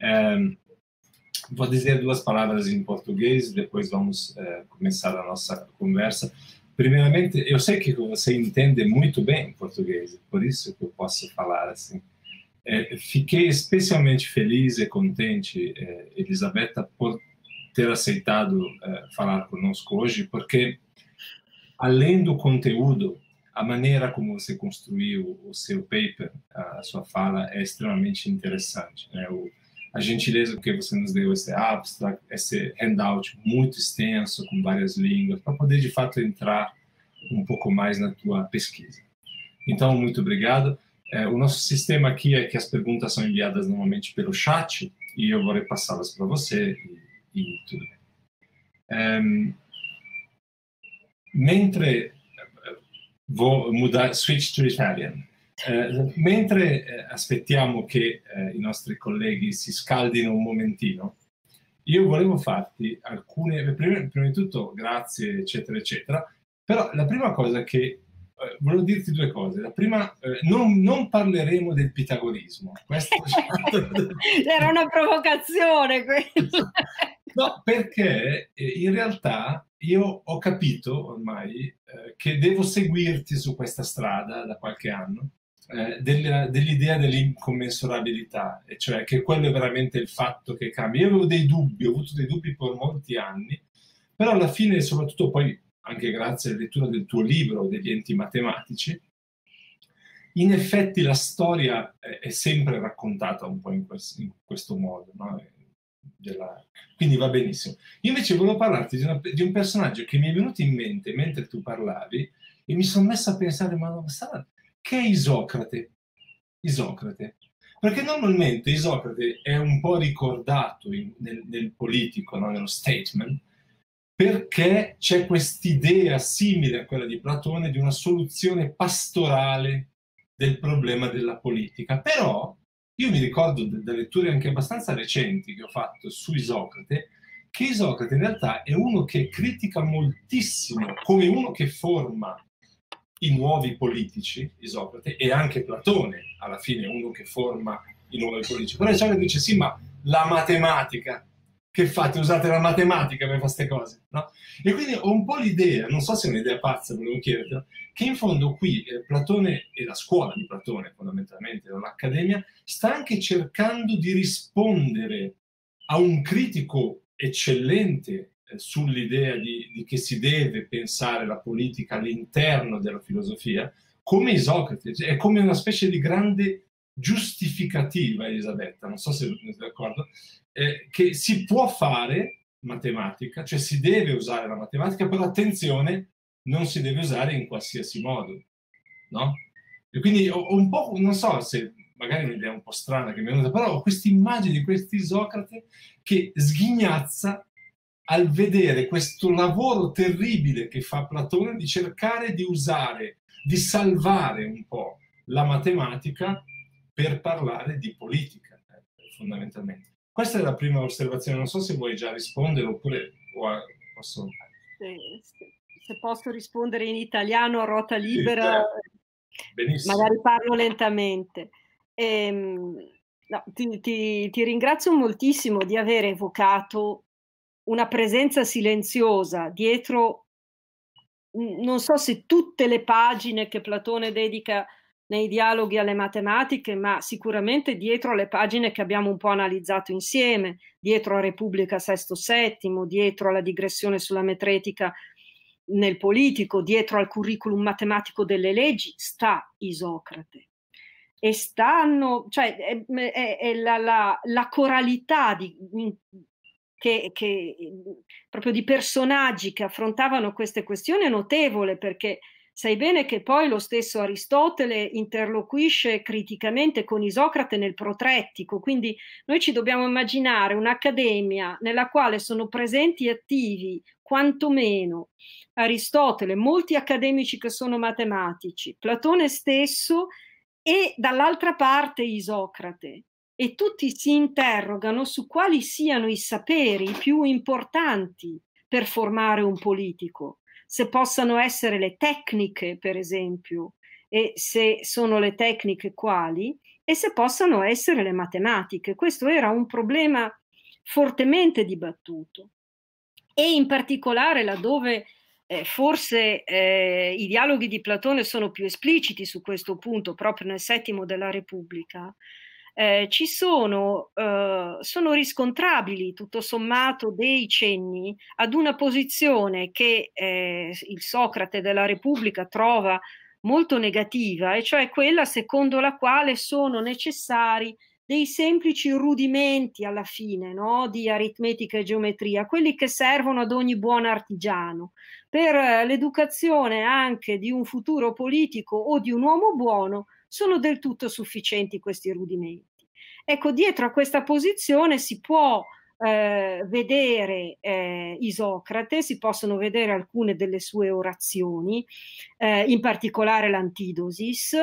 É, vou dizer duas palavras em português, depois vamos é, começar a nossa conversa. Primeiramente, eu sei que você entende muito bem português, por isso que eu posso falar assim. É, fiquei especialmente feliz e contente, é, Elisabetta, por ter aceitado falar conosco hoje, porque além do conteúdo, a maneira como você construiu o seu paper, a sua fala, é extremamente interessante. Né? O, a gentileza que você nos deu esse abstract, esse handout muito extenso, com várias línguas, para poder de fato entrar um pouco mais na tua pesquisa. Então, muito obrigado. É, o nosso sistema aqui é que as perguntas são enviadas normalmente pelo chat e eu vou repassá-las para você e, e, tudo bem. É, mentre vou mudar, switch to Italian. Eh, mentre eh, aspettiamo che eh, i nostri colleghi si scaldino un momentino, io volevo farti alcune, prima, prima, di tutto grazie, eccetera, eccetera, però la prima cosa che eh, volevo dirti due cose. La prima, eh, non, non, parleremo del pitagorismo. Questo... [laughs] Era una provocazione no, perché eh, in realtà io ho capito ormai eh, che devo seguirti su questa strada da qualche anno, eh, della, dell'idea dell'incommensurabilità, e cioè che quello è veramente il fatto che cambia. Io avevo dei dubbi, ho avuto dei dubbi per molti anni, però alla fine, soprattutto poi anche grazie alla lettura del tuo libro, degli enti matematici, in effetti la storia è sempre raccontata un po' in, questo, in questo modo. No? Della... Quindi va benissimo. Io invece volevo parlarti di, una, di, un personaggio che mi è venuto in mente mentre tu parlavi e mi sono messo a pensare, ma sarà... che è Isocrate? Isocrate. Perché normalmente Isocrate è un po' ricordato in, nel, nel, politico, no? nello statement, perché c'è quest'idea simile a quella di Platone di una soluzione pastorale del problema della politica. Però io mi ricordo da letture anche abbastanza recenti che ho fatto su Isocrate, che Isocrate in realtà è uno che critica moltissimo come uno che forma i nuovi politici, Isocrate, e anche Platone, alla fine è uno che forma i nuovi politici. Però Isocrate dice sì, ma la matematica, che fate? Usate la matematica per fare queste cose, no? E quindi ho un po' l'idea, non so se è un'idea pazza, volevo chiederti, che in fondo qui eh, Platone e la scuola di Platone, fondamentalmente, l'accademia, sta anche cercando di rispondere a un critico eccellente eh, sull'idea di, di, che si deve pensare la politica all'interno della filosofia, come Isocrate, è come una specie di grande giustificativa, Elisabetta, non so se siete d'accordo, eh, che si può fare matematica, cioè si deve usare la matematica, però attenzione, non si deve usare in qualsiasi modo, no? E quindi ho, ho un po', non so se magari un'idea un po' strana che mi è venuta, però ho questa immagine di questo Isocrate che sghignazza al vedere questo lavoro terribile che fa Platone di cercare di usare, di salvare un po' la matematica per parlare di politica, eh, fondamentalmente. Questa è la prima osservazione, non so se vuoi già rispondere oppure posso... Se, posso rispondere in italiano a ruota libera, sì, magari parlo lentamente. Ehm, no, ti, ti, ti ringrazio moltissimo di aver evocato una presenza silenziosa dietro, non so se tutte le pagine che Platone dedica nei dialoghi alle matematiche, ma sicuramente dietro le pagine che abbiamo un po' analizzato insieme, dietro a Repubblica Sesto Settimo, dietro alla digressione sulla metretica nel politico, dietro al curriculum matematico delle leggi, sta Isocrate. E stanno, cioè è, è, è la, la, la, coralità di, che, che, proprio di personaggi che affrontavano queste questioni è notevole perché Sai bene che poi lo stesso Aristotele interloquisce criticamente con Isocrate nel protrettico, quindi noi ci dobbiamo immaginare un'accademia nella quale sono presenti e attivi quantomeno Aristotele, molti accademici che sono matematici, Platone stesso e dall'altra parte Isocrate. E tutti si interrogano su quali siano i saperi più importanti per formare un politico, se possano essere le tecniche, per esempio, e se sono le tecniche quali, e se possano essere le matematiche. Questo era un problema fortemente dibattuto e in particolare laddove eh, forse eh, i dialoghi di Platone sono più espliciti su questo punto, proprio nel settimo della Repubblica, eh, ci sono, eh, sono riscontrabili tutto sommato dei cenni ad una posizione che eh, il Socrate della Repubblica trova molto negativa, e cioè quella secondo la quale sono necessari dei semplici rudimenti alla fine no? di aritmetica e geometria, quelli che servono ad ogni buon artigiano, per eh, l'educazione anche di un futuro politico o di un uomo buono, sono del tutto sufficienti questi rudimenti. Ecco, dietro a questa posizione si può eh, vedere eh, Isocrate, si possono vedere alcune delle sue orazioni, eh, in particolare l'Antidosis,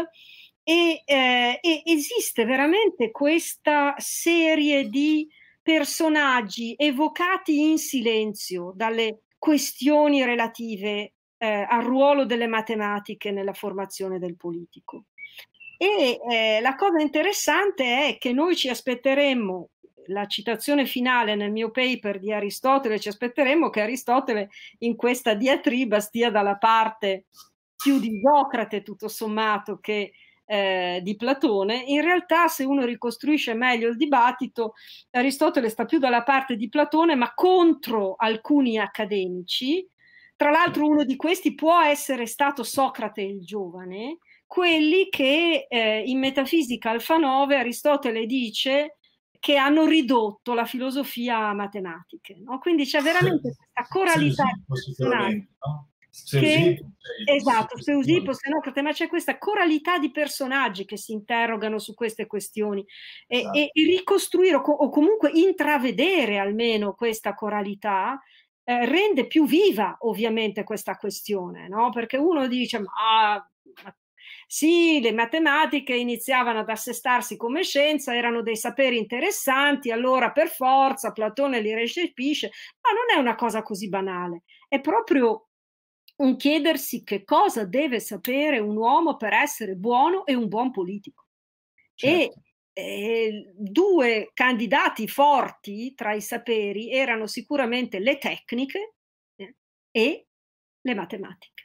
e, eh, e esiste veramente questa serie di personaggi evocati in silenzio dalle questioni relative eh, al ruolo delle matematiche nella formazione del politico. E eh, la cosa interessante è che noi ci aspetteremmo, la citazione finale nel mio paper di Aristotele, ci aspetteremmo che Aristotele in questa diatriba stia dalla parte più di Socrate tutto sommato che eh, di Platone, in realtà se uno ricostruisce meglio il dibattito, Aristotele sta più dalla parte di Platone, ma contro alcuni accademici. Tra l'altro uno di questi può essere stato Socrate il giovane, quelli che eh, in Metafisica Alfa 9 Aristotele dice che hanno ridotto la filosofia a matematiche. No? Quindi c'è veramente questa coralità. Sì, sì, no? che, esatto, Seusipo, Senocrate, ma c'è questa coralità di personaggi che si interrogano su queste questioni e, esatto. e, e ricostruire o, o, comunque intravedere almeno questa coralità eh, rende più viva ovviamente questa questione, no? Perché uno dice, ma, ma sì, le matematiche iniziavano ad assestarsi come scienza, erano dei saperi interessanti, allora per forza Platone li recepisce, ma non è una cosa così banale, è proprio un chiedersi che cosa deve sapere un uomo per essere buono e un buon politico. Certo. E eh, due candidati forti tra i saperi erano sicuramente le tecniche eh, e le matematiche.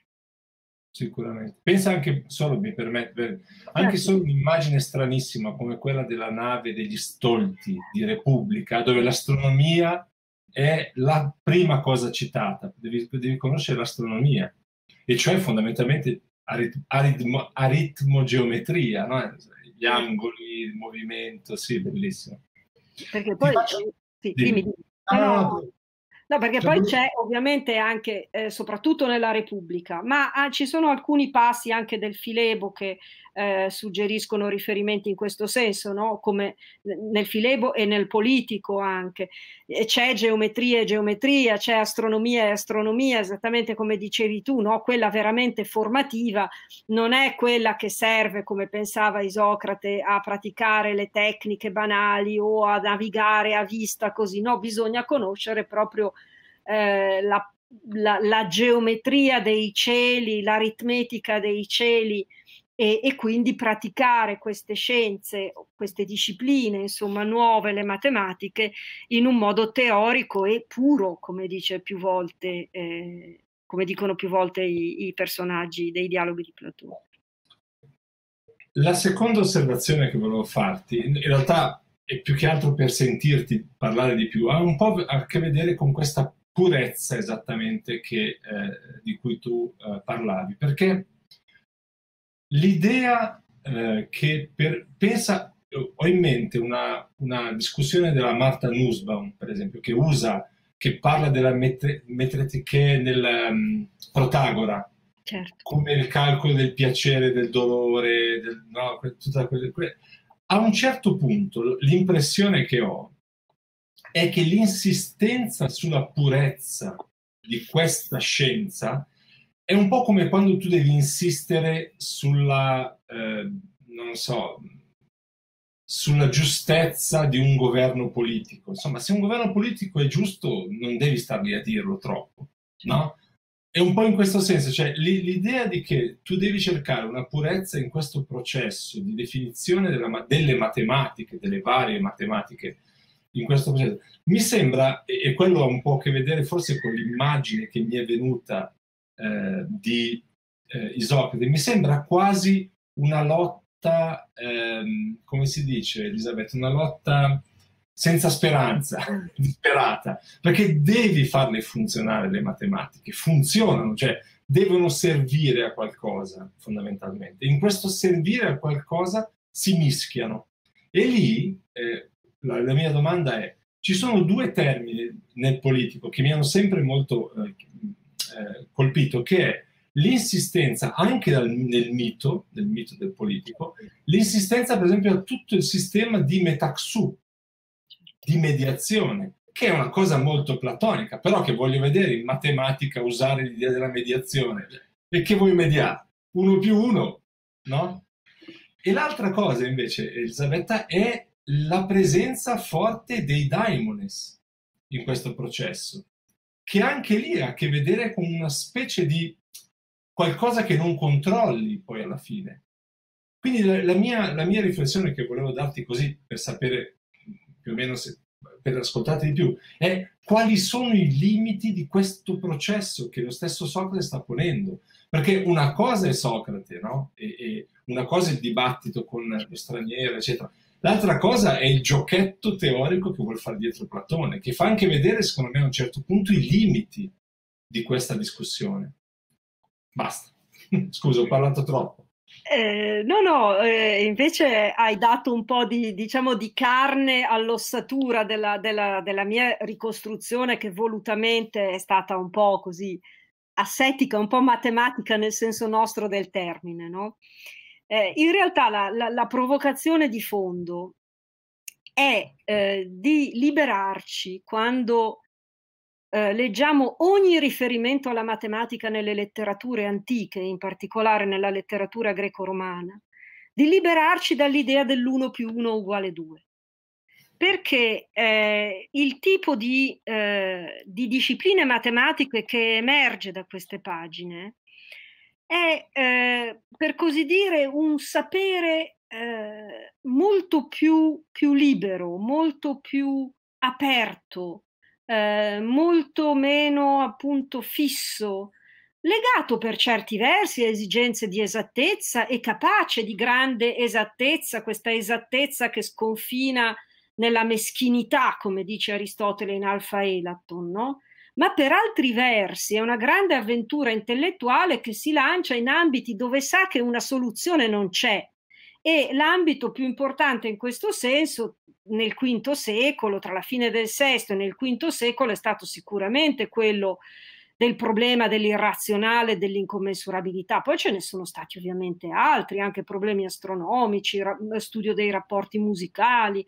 Sicuramente. Pensa anche solo, mi permette, anche certo. solo un'immagine stranissima come quella della nave degli stolti di Repubblica, dove l'astronomia è la prima cosa citata, devi, devi conoscere l'astronomia, e cioè fondamentalmente arit- aritmo- aritmogeometria, no? gli angoli, il movimento, sì, bellissimo. Perché poi... Faccio... Sì, dimmi, dimmi. No, no, no, No, perché cioè, poi c'è ovviamente anche, eh, soprattutto nella Repubblica, ma ah, ci sono alcuni passi anche del Filebo che eh, suggeriscono riferimenti in questo senso, no? come nel Filebo e nel politico anche. E c'è geometria e geometria, c'è astronomia e astronomia, esattamente come dicevi tu, no? quella veramente formativa non è quella che serve, come pensava Isocrate, a praticare le tecniche banali o a navigare a vista così, no, bisogna conoscere proprio eh, la, la, la, geometria dei cieli, l'aritmetica dei cieli e, e, quindi praticare queste scienze, queste discipline, insomma, nuove, le matematiche, in un modo teorico e puro, come dice più volte, eh, come dicono più volte i, i personaggi dei dialoghi di Platone. La seconda osservazione che volevo farti, in realtà è più che altro per sentirti parlare di più, ha un po' a che vedere con questa purezza esattamente che, eh, di cui tu eh, parlavi, perché l'idea eh, che per, pensa, ho in mente una, una, discussione della Marta Nussbaum, per esempio, che usa, che parla della metre, metretiche nel um, Protagora, certo. come il calcolo del piacere, del dolore, del, no, tutta quelle. A un certo punto l'impressione che ho è che l'insistenza sulla purezza di questa scienza è un po' come quando tu devi insistere sulla, eh, non so, sulla giustezza di un governo politico. Insomma, se un governo politico è giusto, non devi star lì a dirlo troppo, no? È un po' in questo senso, cioè l'idea di che tu devi cercare una purezza in questo processo di definizione della, delle matematiche, delle varie matematiche in questo processo, mi sembra, e quello ha un po' a che vedere forse con l'immagine che mi è venuta eh, di eh, Isocrate, mi sembra quasi una lotta, ehm, come si dice Elisabetta, una lotta senza speranza, [laughs] disperata, perché devi farle funzionare le matematiche, funzionano, cioè devono servire a qualcosa fondamentalmente. In questo servire a qualcosa si mischiano. E lì eh, la, la, mia domanda è, ci sono due termini nel politico che mi hanno sempre molto eh, eh, colpito, che è l'insistenza anche dal, nel mito, nel mito del politico, l'insistenza per esempio a tutto il sistema di metaxu, di mediazione, che è una cosa molto platonica, però che voglio vedere in matematica usare l'idea della mediazione. E che vuoi mediare? Uno più uno, no? E l'altra cosa invece, Elisabetta, è la presenza forte dei daimones in questo processo, che anche lì ha a che vedere con una specie di qualcosa che non controlli poi alla fine. Quindi la, la, mia, la mia, riflessione che volevo darti così per sapere più o meno se, per ascoltarti di più è quali sono i limiti di questo processo che lo stesso Socrate sta ponendo. Perché una cosa è Socrate, no? E, e una cosa è il dibattito con lo straniero, eccetera. L'altra cosa è il giochetto teorico che vuole fare dietro Platone, che fa anche vedere, secondo me, a un certo punto i limiti di questa discussione. Basta. [laughs] Scusa, ho parlato troppo. Eh, no, no, eh, invece hai dato un po' di, diciamo, di carne all'ossatura della, della, della, mia ricostruzione che volutamente è stata un po' così assetica, un po' matematica nel senso nostro del termine. No? Eh, in realtà la, la, la, provocazione di fondo è eh, di liberarci quando eh, leggiamo ogni riferimento alla matematica nelle letterature antiche, in particolare nella letteratura greco-romana, di liberarci dall'idea dell'uno più uno uguale due. Perché eh, il tipo di, eh, di, discipline matematiche che emerge da queste pagine è, eh, per così dire, un sapere eh, molto più, più libero, molto più aperto, eh, molto meno appunto fisso, legato per certi versi a esigenze di esattezza e capace di grande esattezza, questa esattezza che sconfina nella meschinità, come dice Aristotele in Alfa Elaton, no? Ma per altri versi è una grande avventura intellettuale che si lancia in ambiti dove sa che una soluzione non c'è. E l'ambito più importante in questo senso nel V secolo, tra la fine del VI e nel V secolo, è stato sicuramente quello del problema dell'irrazionale, dell'incommensurabilità. Poi ce ne sono stati ovviamente altri, anche problemi astronomici, studio dei rapporti musicali.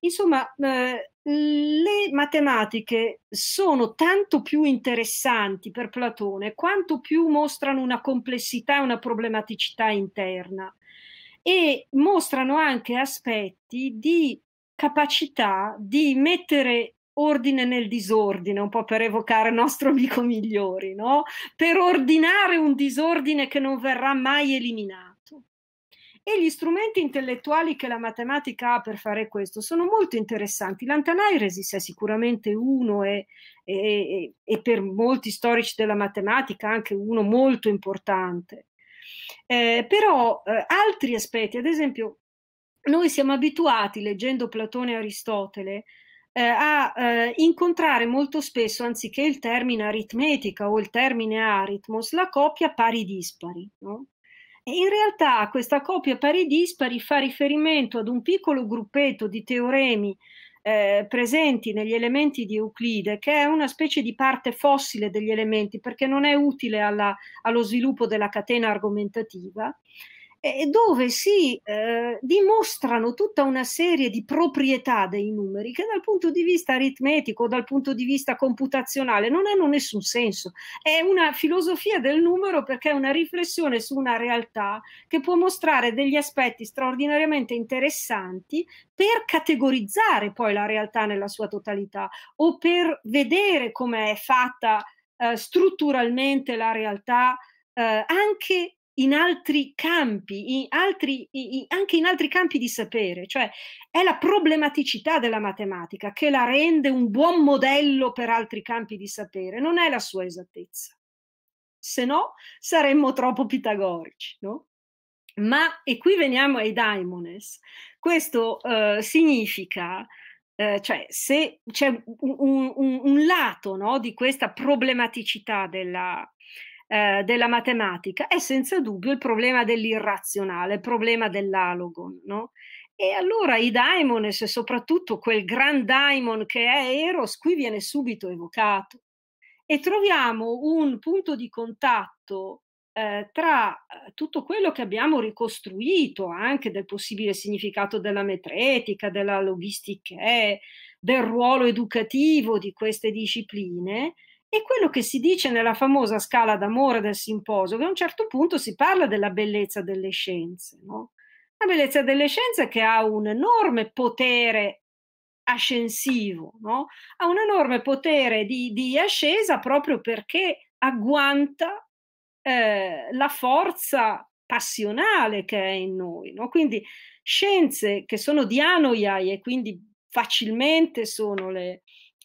Insomma, eh, le matematiche sono tanto più interessanti per Platone quanto più mostrano una complessità e una problematicità interna e mostrano anche aspetti di capacità di mettere ordine nel disordine, un po' per evocare il nostro amico Migliori, no? Per ordinare un disordine che non verrà mai eliminato. E gli strumenti intellettuali che la matematica ha per fare questo sono molto interessanti. L'Antanairesis è sicuramente uno e, e, e per molti storici della matematica anche uno molto importante. Eh, però eh, altri aspetti, ad esempio, noi siamo abituati, leggendo Platone e Aristotele, eh, a eh, incontrare molto spesso, anziché il termine aritmetica o il termine aritmos, la coppia pari dispari. No? In realtà questa coppia pari dispari fa riferimento ad un piccolo gruppetto di teoremi eh, presenti negli elementi di Euclide, che è una specie di parte fossile degli elementi, perché non è utile alla, allo sviluppo della catena argomentativa, dove si eh, dimostrano tutta una serie di proprietà dei numeri che dal punto di vista aritmetico, dal punto di vista computazionale non hanno nessun senso. È una filosofia del numero perché è una riflessione su una realtà che può mostrare degli aspetti straordinariamente interessanti per categorizzare poi la realtà nella sua totalità o per vedere come è fatta eh, strutturalmente la realtà eh, anche in altri campi, in altri, in, anche in altri campi di sapere, cioè è la problematicità della matematica che la rende un buon modello per altri campi di sapere, non è la sua esattezza. Se no saremmo troppo pitagorici, no? Ma, e qui veniamo ai daimones, questo uh, significa Uh, cioè se c'è un, un, un lato no, di questa problematicità della, eh, della matematica è senza dubbio il problema dell'irrazionale, il problema dell'alogon, no? E allora i daimones, e soprattutto quel gran daimon che è Eros, qui viene subito evocato. E troviamo un punto di contatto eh, tra eh, tutto quello che abbiamo ricostruito anche del possibile significato della metretica, della logistica, del ruolo educativo di queste discipline, e quello che si dice nella famosa scala d'amore del simposio, che a un certo punto si parla della bellezza delle scienze, no? La bellezza delle scienze che ha un enorme potere ascensivo, no? ha un enorme potere di, di ascesa proprio perché agguanta eh, la forza passionale che è in noi. No? Quindi scienze che sono di anoiai e quindi facilmente sono le,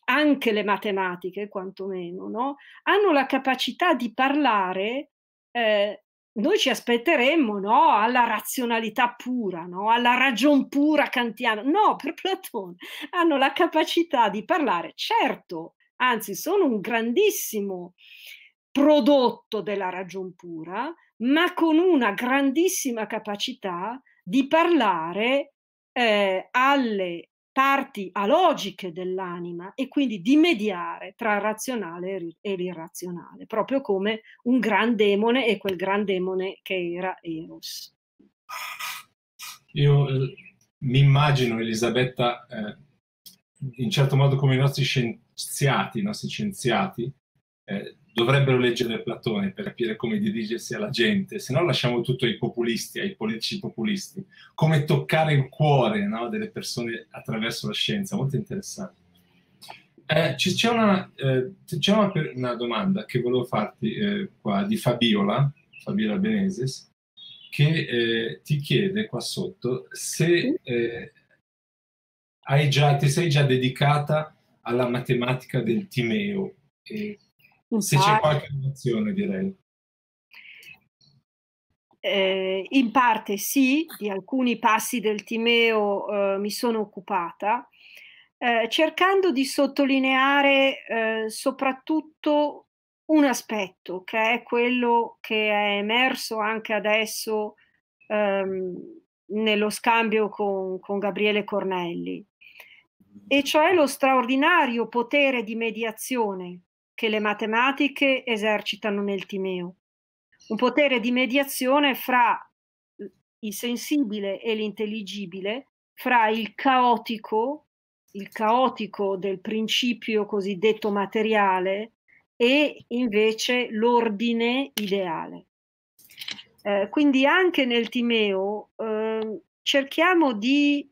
anche le matematiche, quantomeno, no? hanno la capacità di parlare, eh, noi ci aspetteremmo no? alla razionalità pura, no? alla ragion pura kantiana. No, [laughs] per Platone hanno la capacità di parlare, certo, anzi sono un grandissimo prodotto della ragion pura, ma con una grandissima capacità di parlare eh, alle parti alogiche dell'anima e quindi di mediare tra il razionale e l'irrazionale, proprio come un gran demone e quel gran demone che era Eros. Io eh, mi immagino Elisabetta eh, in certo modo come i nostri scienziati, i nostri scienziati eh, dovrebbero leggere Platone per capire come dirigersi alla gente, se no lasciamo tutto ai populisti, ai politici populisti, come toccare il cuore no, delle persone attraverso la scienza, molto interessante. Eh, c'è, una, eh, c'è una, una, domanda che volevo farti eh, qua di Fabiola, Fabiola Beneses, che eh, ti chiede qua sotto se eh, già, ti sei già dedicata alla matematica del Timeo. E se c'è qualche innovazione, direi. Eh, in parte sì, di alcuni passi del Timeo eh, mi sono occupata, eh, cercando di sottolineare eh, soprattutto un aspetto che è quello che è emerso anche adesso ehm, nello scambio con, con Gabriele Cornelli, e cioè lo straordinario potere di mediazione che le matematiche esercitano nel Timeo. Un potere di mediazione fra il sensibile e l'intelligibile, fra il caotico, il caotico del principio cosiddetto materiale e invece l'ordine ideale. Eh, quindi anche nel Timeo eh, cerchiamo di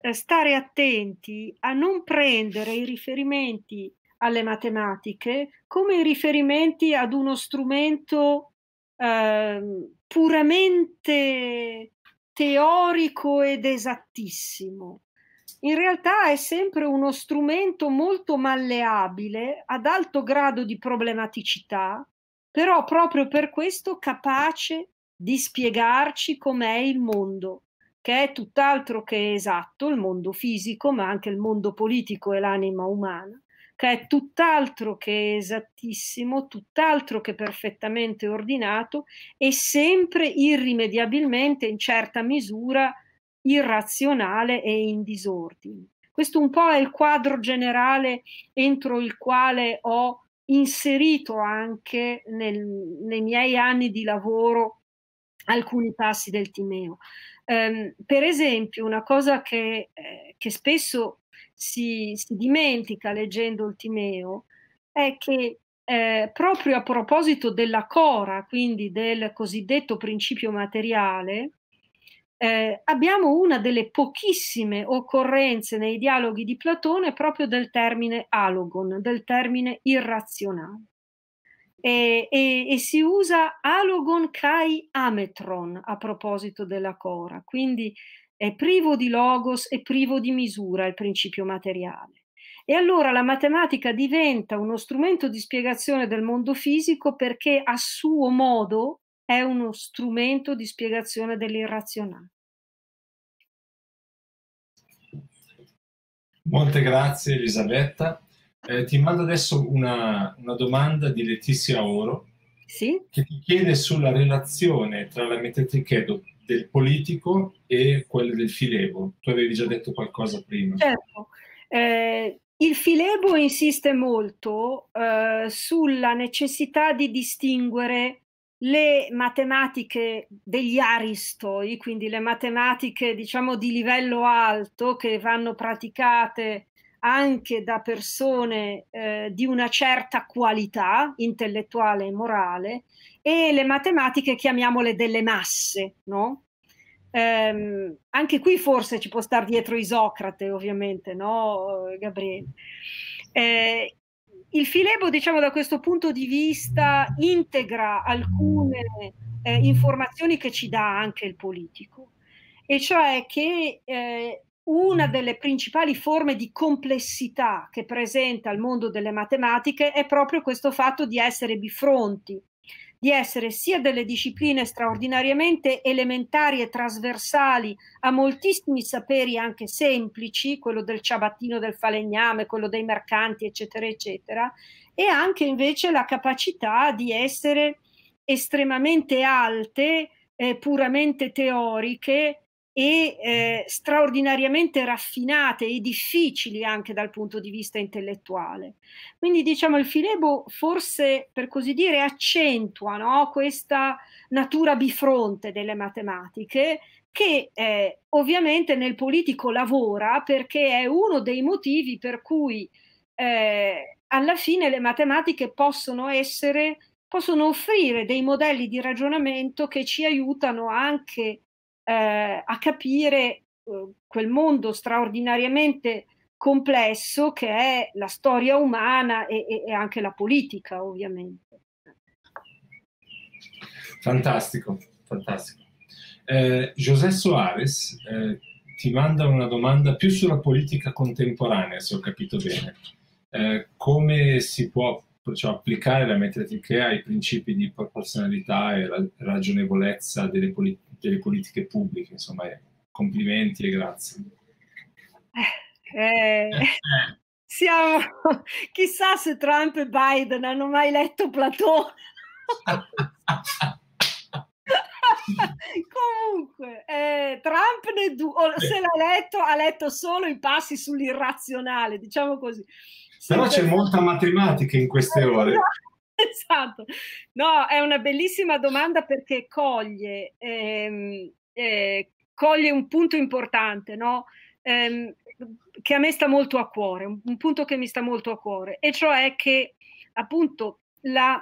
eh, stare attenti a non prendere i riferimenti alle matematiche come riferimenti ad uno strumento eh, puramente teorico ed esattissimo. In realtà è sempre uno strumento molto malleabile, ad alto grado di problematicità, però proprio per questo capace di spiegarci com'è il mondo, che è tutt'altro che esatto, il mondo fisico, ma anche il mondo politico e l'anima umana che è tutt'altro che esattissimo, tutt'altro che perfettamente ordinato e sempre irrimediabilmente in certa misura irrazionale e in disordine. Questo un po' è il quadro generale entro il quale ho inserito anche nel, nei miei anni di lavoro alcuni passi del Timeo. Um, per esempio, una cosa che, eh, che spesso si, si, dimentica leggendo il Timeo è che eh, proprio a proposito della cora, quindi del cosiddetto principio materiale, eh, abbiamo una delle pochissime occorrenze nei dialoghi di Platone proprio del termine alogon, del termine irrazionale. E, e, e, si usa alogon kai ametron a proposito della cora, quindi è privo di logos e privo di misura il principio materiale. E allora la matematica diventa uno strumento di spiegazione del mondo fisico perché a suo modo è uno strumento di spiegazione dell'irrazionale. Molte grazie Elisabetta. Eh, ti mando adesso una, una, domanda di Letizia Oro sì? che ti chiede sulla relazione tra la metatiche del politico e quella del filebo. Tu avevi già detto qualcosa prima. Certo. Eh, il filebo insiste molto eh, sulla necessità di distinguere le matematiche degli aristoi, quindi le matematiche diciamo di livello alto che vanno praticate anche da persone eh, di una certa qualità intellettuale e morale, e le matematiche chiamiamole delle masse, no? Ehm, anche qui forse ci può stare dietro Isocrate, ovviamente, no, Gabriele? Eh, il filebo, diciamo, da questo punto di vista, integra alcune eh, informazioni che ci dà anche il politico, e cioè che eh, una delle principali forme di complessità che presenta il mondo delle matematiche è proprio questo fatto di essere bifronti, di essere sia delle discipline straordinariamente elementari e trasversali a moltissimi saperi anche semplici, quello del ciabattino del falegname, quello dei mercanti, eccetera, eccetera, e anche invece la capacità di essere estremamente alte, eh, puramente teoriche, e eh, straordinariamente raffinate e difficili anche dal punto di vista intellettuale. Quindi diciamo il Filebo forse per così dire accentua no, questa natura bifronte delle matematiche che eh, ovviamente nel politico lavora perché è uno dei motivi per cui eh, alla fine le matematiche possono essere possono offrire dei modelli di ragionamento che ci aiutano anche eh, a capire eh, quel mondo straordinariamente complesso che è la storia umana e, e, anche la politica, ovviamente. Fantastico, fantastico. Eh, José Soares eh, ti manda una domanda più sulla politica contemporanea, se ho capito bene. Eh, come si può cioè, applicare la metodica ai principi di proporzionalità e ragionevolezza delle, polit- delle politiche pubbliche. Insomma, eh, complimenti e grazie. Eh, eh, eh, siamo... Chissà se Trump e Biden hanno mai letto Platone. [laughs] Comunque, eh, Trump ne du- se l'ha letto, ha letto solo i passi sull'irrazionale, diciamo così. Però c'è molta matematica in queste ore. [laughs] Esatto, no, è una bellissima domanda perché coglie, ehm, eh, coglie un punto importante, no? ehm, che a me sta molto a cuore, un, un, punto che mi sta molto a cuore, e cioè che appunto la,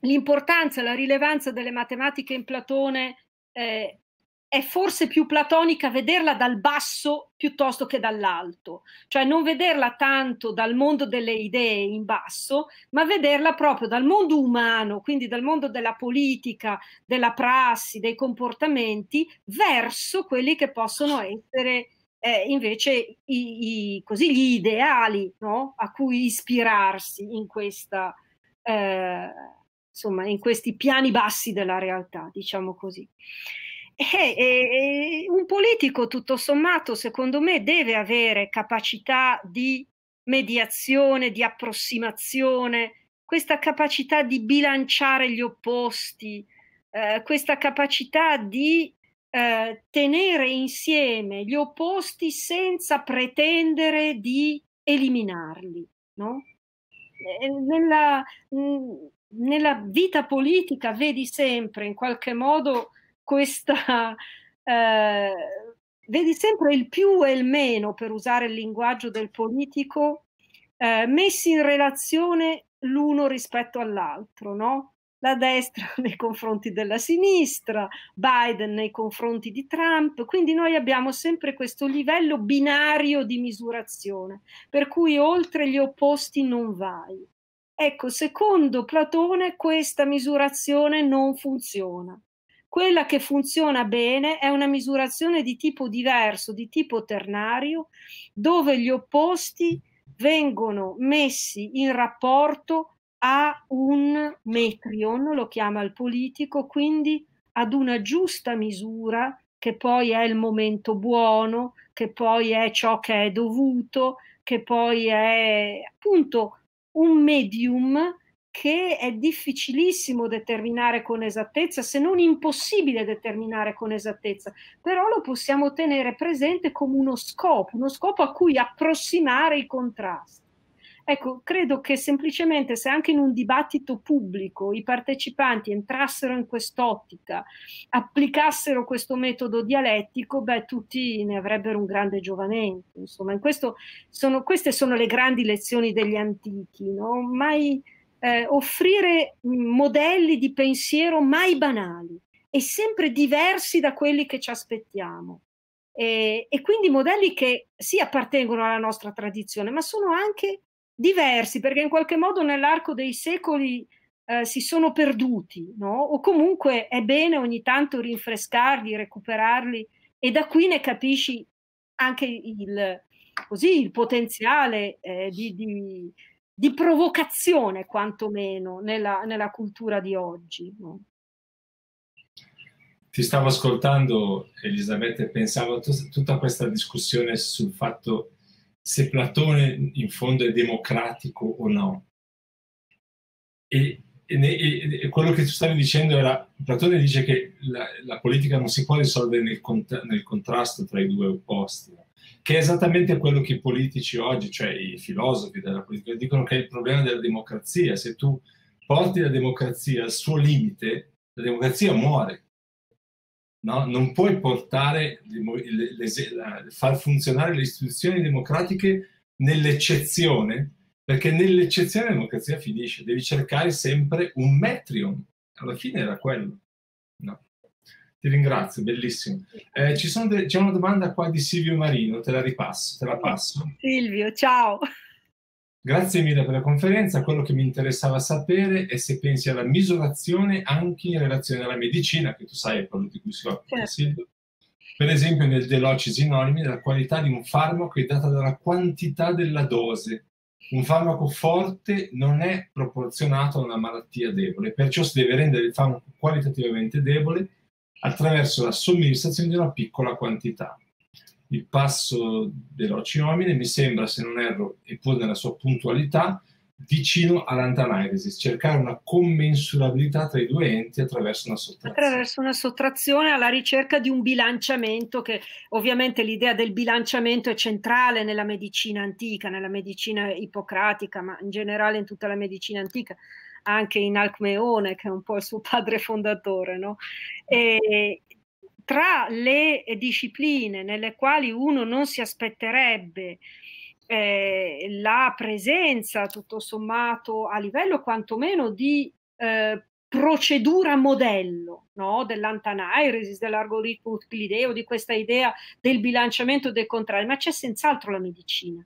l'importanza, la rilevanza delle matematiche in Platone eh, è forse più platonica vederla dal basso piuttosto che dall'alto, cioè non vederla tanto dal mondo delle idee in basso, ma vederla proprio dal mondo umano, quindi dal mondo della politica, della prassi, dei comportamenti, verso quelli che possono essere eh, invece i, i, così, gli ideali no? a cui ispirarsi in questa... Eh, insomma, in questi piani bassi della realtà, diciamo così. E, e, un politico, tutto sommato, secondo me, deve avere capacità di mediazione, di approssimazione, questa capacità di bilanciare gli opposti, eh, questa capacità di eh, tenere insieme gli opposti senza pretendere di eliminarli. No? Nella, nella vita politica vedi sempre in qualche modo questa... [laughs] Eh, vedi sempre il più e il meno, per usare il linguaggio del politico, eh, messi in relazione l'uno rispetto all'altro, no? La destra [laughs] nei confronti della sinistra, Biden nei confronti di Trump, quindi noi abbiamo sempre questo livello binario di misurazione, per cui oltre gli opposti non vai. Ecco, secondo Platone questa misurazione non funziona. Quella che funziona bene è una misurazione di tipo diverso, di tipo ternario, dove gli opposti vengono messi in rapporto a un metrion, lo chiama il politico, quindi ad una giusta misura che poi è il momento buono, che poi è ciò che è dovuto, che poi è appunto un medium che è difficilissimo determinare con esattezza, se non impossibile determinare con esattezza, però lo possiamo tenere presente come uno scopo, uno scopo a cui approssimare i contrasti. Ecco, credo che semplicemente se anche in un dibattito pubblico i partecipanti entrassero in quest'ottica, applicassero questo metodo dialettico, beh, tutti ne avrebbero un grande giovamento. Insomma, in sono, queste sono le grandi lezioni degli antichi, no? Mai eh, offrire modelli di pensiero mai banali e sempre diversi da quelli che ci aspettiamo. E, e quindi modelli che sì appartengono alla nostra tradizione, ma sono anche diversi, perché in qualche modo nell'arco dei secoli eh, si sono perduti, no? o comunque è bene ogni tanto rinfrescarli, recuperarli e da qui ne capisci anche il, così, il potenziale eh, di, di, di, provocazione, quantomeno, nella, nella cultura di oggi. No? Ti stavo ascoltando, Elisabetta, e pensavo a t- tutta questa discussione sul fatto se Platone in fondo è democratico o no. E, e, e quello che tu stavi dicendo era, Platone dice che la, la politica non si può risolvere nel, cont- nel, contrasto tra i due opposti, che è esattamente quello che i politici oggi, cioè i filosofi della politica, dicono che è il problema della democrazia. Se tu porti la democrazia al suo limite, la democrazia muore No? Non puoi portare, far funzionare le istituzioni democratiche nell'eccezione, perché nell'eccezione la democrazia finisce. Devi cercare sempre un metrion. Alla fine era quello. No. Ti ringrazio, bellissimo. Eh, de- c'è una domanda qua di Silvio Marino, te la ripasso, te la passo. Silvio, ciao. Grazie mille per la conferenza. Quello che mi interessava sapere è se pensi alla misurazione anche in relazione alla medicina, che tu sai è quello di cui si occupa certo. Per esempio nel Deloci sinonimi la qualità di un farmaco è data dalla quantità della dose. Un farmaco forte non è proporzionato a una malattia debole, perciò si deve rendere il farmaco qualitativamente debole attraverso la somministrazione di una piccola quantità il passo dell'Ociomine mi sembra, se non erro, e pur nella sua puntualità, vicino all'antanaeresis, cercare una commensurabilità tra i due enti attraverso una sottrazione. Attraverso una sottrazione alla ricerca di un bilanciamento, che ovviamente l'idea del bilanciamento è centrale nella medicina antica, nella medicina ippocratica, ma in generale in tutta la medicina antica anche in Alcmeone, che è un po' il suo [laughs] padre fondatore, no? E, tra le discipline nelle quali uno non si aspetterebbe eh, la presenza, tutto sommato, a livello quantomeno di eh, procedura modello no? dell'antanairesis, dell'algoritmo euclideo, di questa idea del bilanciamento del contrario, ma c'è senz'altro la medicina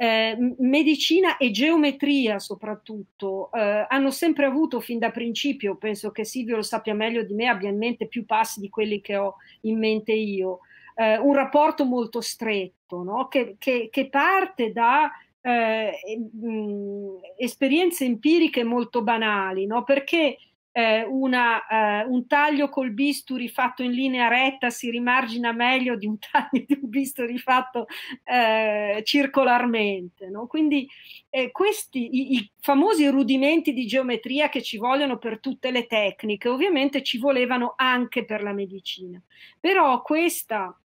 eh, medicina e geometria soprattutto eh, hanno sempre avuto fin da principio, penso che Silvio lo sappia meglio di me, abbia in mente più passi di quelli che ho in mente io, eh, un rapporto molto stretto no? che, che, che, parte da eh, mh, esperienze empiriche molto banali, no? perché eh, una, eh, un taglio col bisturi fatto in linea retta si rimargina meglio di un [laughs] taglio di un bisturi fatto eh, circolarmente. No? Quindi eh, questi i, i, famosi rudimenti di geometria che ci vogliono per tutte le tecniche, ovviamente ci volevano anche per la medicina. Però questa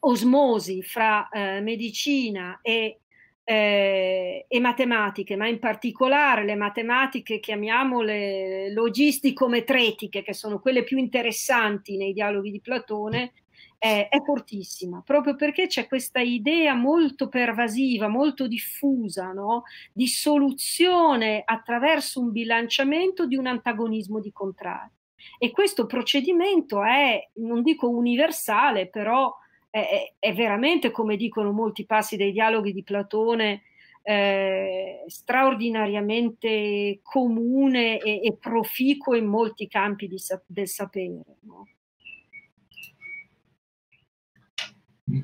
osmosi fra eh, medicina e eh, e matematiche, ma in particolare le matematiche, chiamiamole logistico-metretiche, che sono quelle più interessanti nei dialoghi di Platone, è, è fortissima, proprio perché c'è questa idea molto pervasiva, molto diffusa, no? di soluzione attraverso un bilanciamento di un antagonismo di contrari. E questo procedimento è, non dico universale, però è, è veramente, come dicono molti passi dei dialoghi di Platone, eh, straordinariamente comune e, e, proficuo in molti campi di, del sapere. No?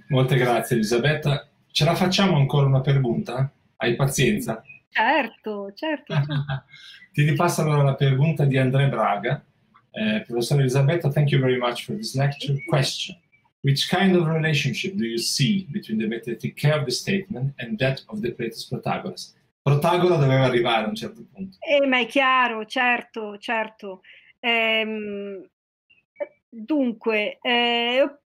Molte grazie Elisabetta. Ce la facciamo ancora una pregunta? Hai pazienza? Certo, certo. [laughs] Ti ripasso allora la pregunta di Andrea Braga. Uh, Professor Elisabetta, thank you very much for this lecture. Question. Which kind of relationship do you see between the metatic of the statement and that of the Plato's Protagoras? Protagora doveva arrivare a un certo punto. Eh, ma è chiaro, certo, certo. Ehm, dunque, eh,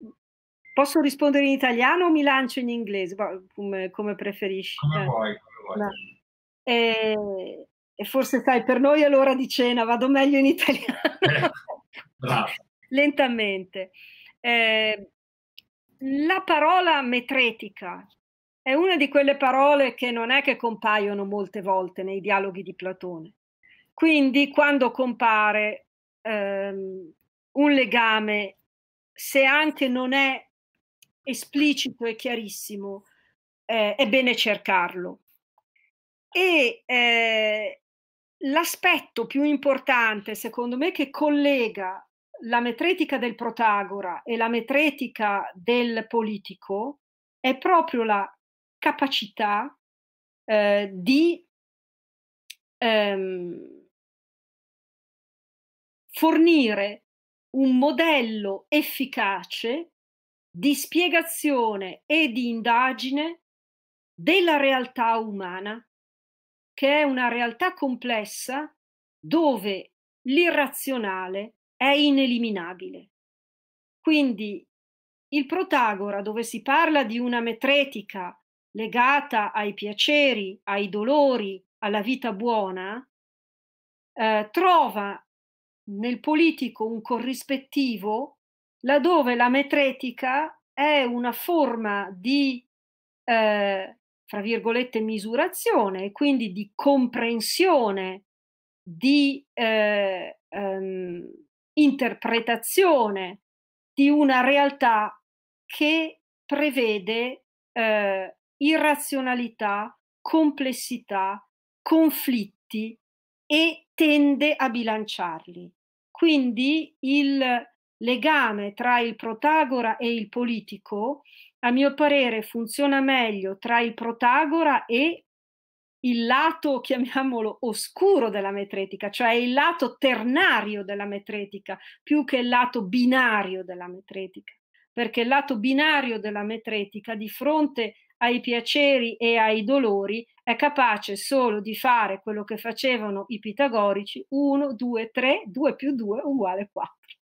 posso rispondere in italiano o mi lancio in inglese? Come, come preferisci. Come eh. vuoi, come vuoi. Eh, e forse sai, per noi è l'ora di cena, vado meglio in italiano. Eh, [laughs] bravo. [laughs] Lentamente. Eh, la parola metretica è una di quelle parole che non è che compaiono molte volte nei dialoghi di Platone. Quindi quando compare ehm, un legame, se anche non è esplicito e chiarissimo, eh, è bene cercarlo. E eh, l'aspetto più importante, secondo me, che collega la metretica del protagora e la metretica del politico è proprio la capacità eh, di ehm, fornire un modello efficace di spiegazione e di indagine della realtà umana, che è una realtà complessa dove l'irrazionale è ineliminabile. Quindi il Protagora, dove si parla di una metretica legata ai piaceri, ai dolori, alla vita buona, eh, trova nel politico un corrispettivo laddove la metretica è una forma di, eh, fra virgolette, misurazione e quindi di comprensione, di eh, ehm, interpretazione di una realtà che prevede eh, irrazionalità, complessità, conflitti e tende a bilanciarli. Quindi il legame tra il protagora e il politico, a mio parere, funziona meglio tra il protagora e il lato, chiamiamolo, oscuro della metretica, cioè il lato ternario della metretica, più che il lato binario della metretica. Perché il lato binario della metretica, di fronte ai piaceri e ai dolori, è capace solo di fare quello che facevano i pitagorici, 1, 2, 3, 2 più 2 uguale 4.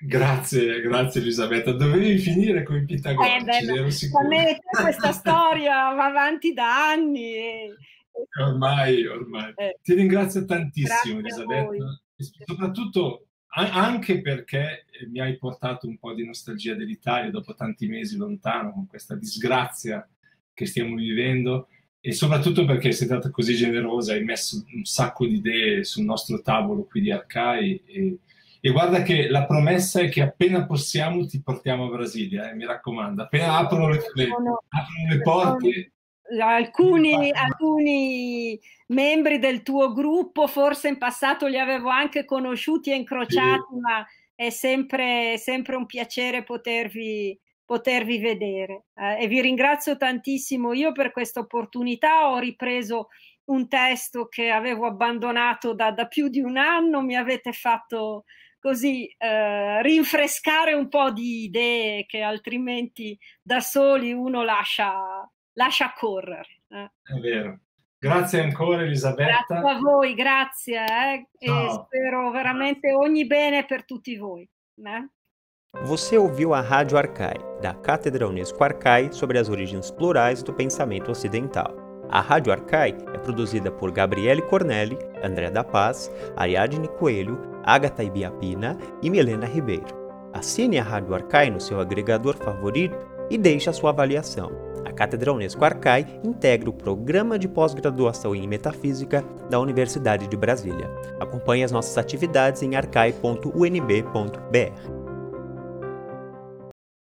Grazie, grazie Elisabetta. Dovevi finire con i pitagorici, eh ero sicuro. Me, questa storia va avanti da anni. E... Ormai, ormai. Eh. Ti ringrazio tantissimo Elisabetta, soprattutto anche perché mi hai portato un po' di nostalgia dell'Italia dopo tanti mesi lontano, con questa disgrazia che stiamo vivendo e soprattutto perché sei stata così generosa, hai messo un sacco di idee sul nostro tavolo qui di Arcai e e guarda che la promessa è che appena possiamo ti portiamo a Brasilia, eh, mi raccomando. Appena aprono le, le, aprono le porte... Alcuni, alcuni, membri del tuo gruppo, forse in passato li avevo anche conosciuti e incrociati, sì. ma è sempre, sempre, un piacere potervi, potervi vedere. Eh, e vi ringrazio tantissimo io per questa opportunità. Ho ripreso un testo che avevo abbandonato da, da più di un anno, mi avete fatto così eh, rinfrescare un po' di idee che altrimenti da soli uno lascia, lascia correre. Eh. È vero. Grazie ancora Elisabetta. Grazie a voi, grazie eh, e spero veramente ogni bene per tutti voi. Eh. Você ouviu a Rádio Arcai, da Cátedra Unesco Arcai sobre as origens plurais do pensamento ocidental. A Rádio Arcai é produzida por Gabriele Cornelli, André da Paz, Ariadne Coelho, Agatha Ibiapina e Milena Ribeiro. Assine a Rádio Arcai no seu agregador favorito e deixe a sua avaliação. A Cátedra Unesco Arcai integra o programa de pós-graduação em Metafísica da Universidade de Brasília. Acompanhe as nossas atividades em arcai.unb.br.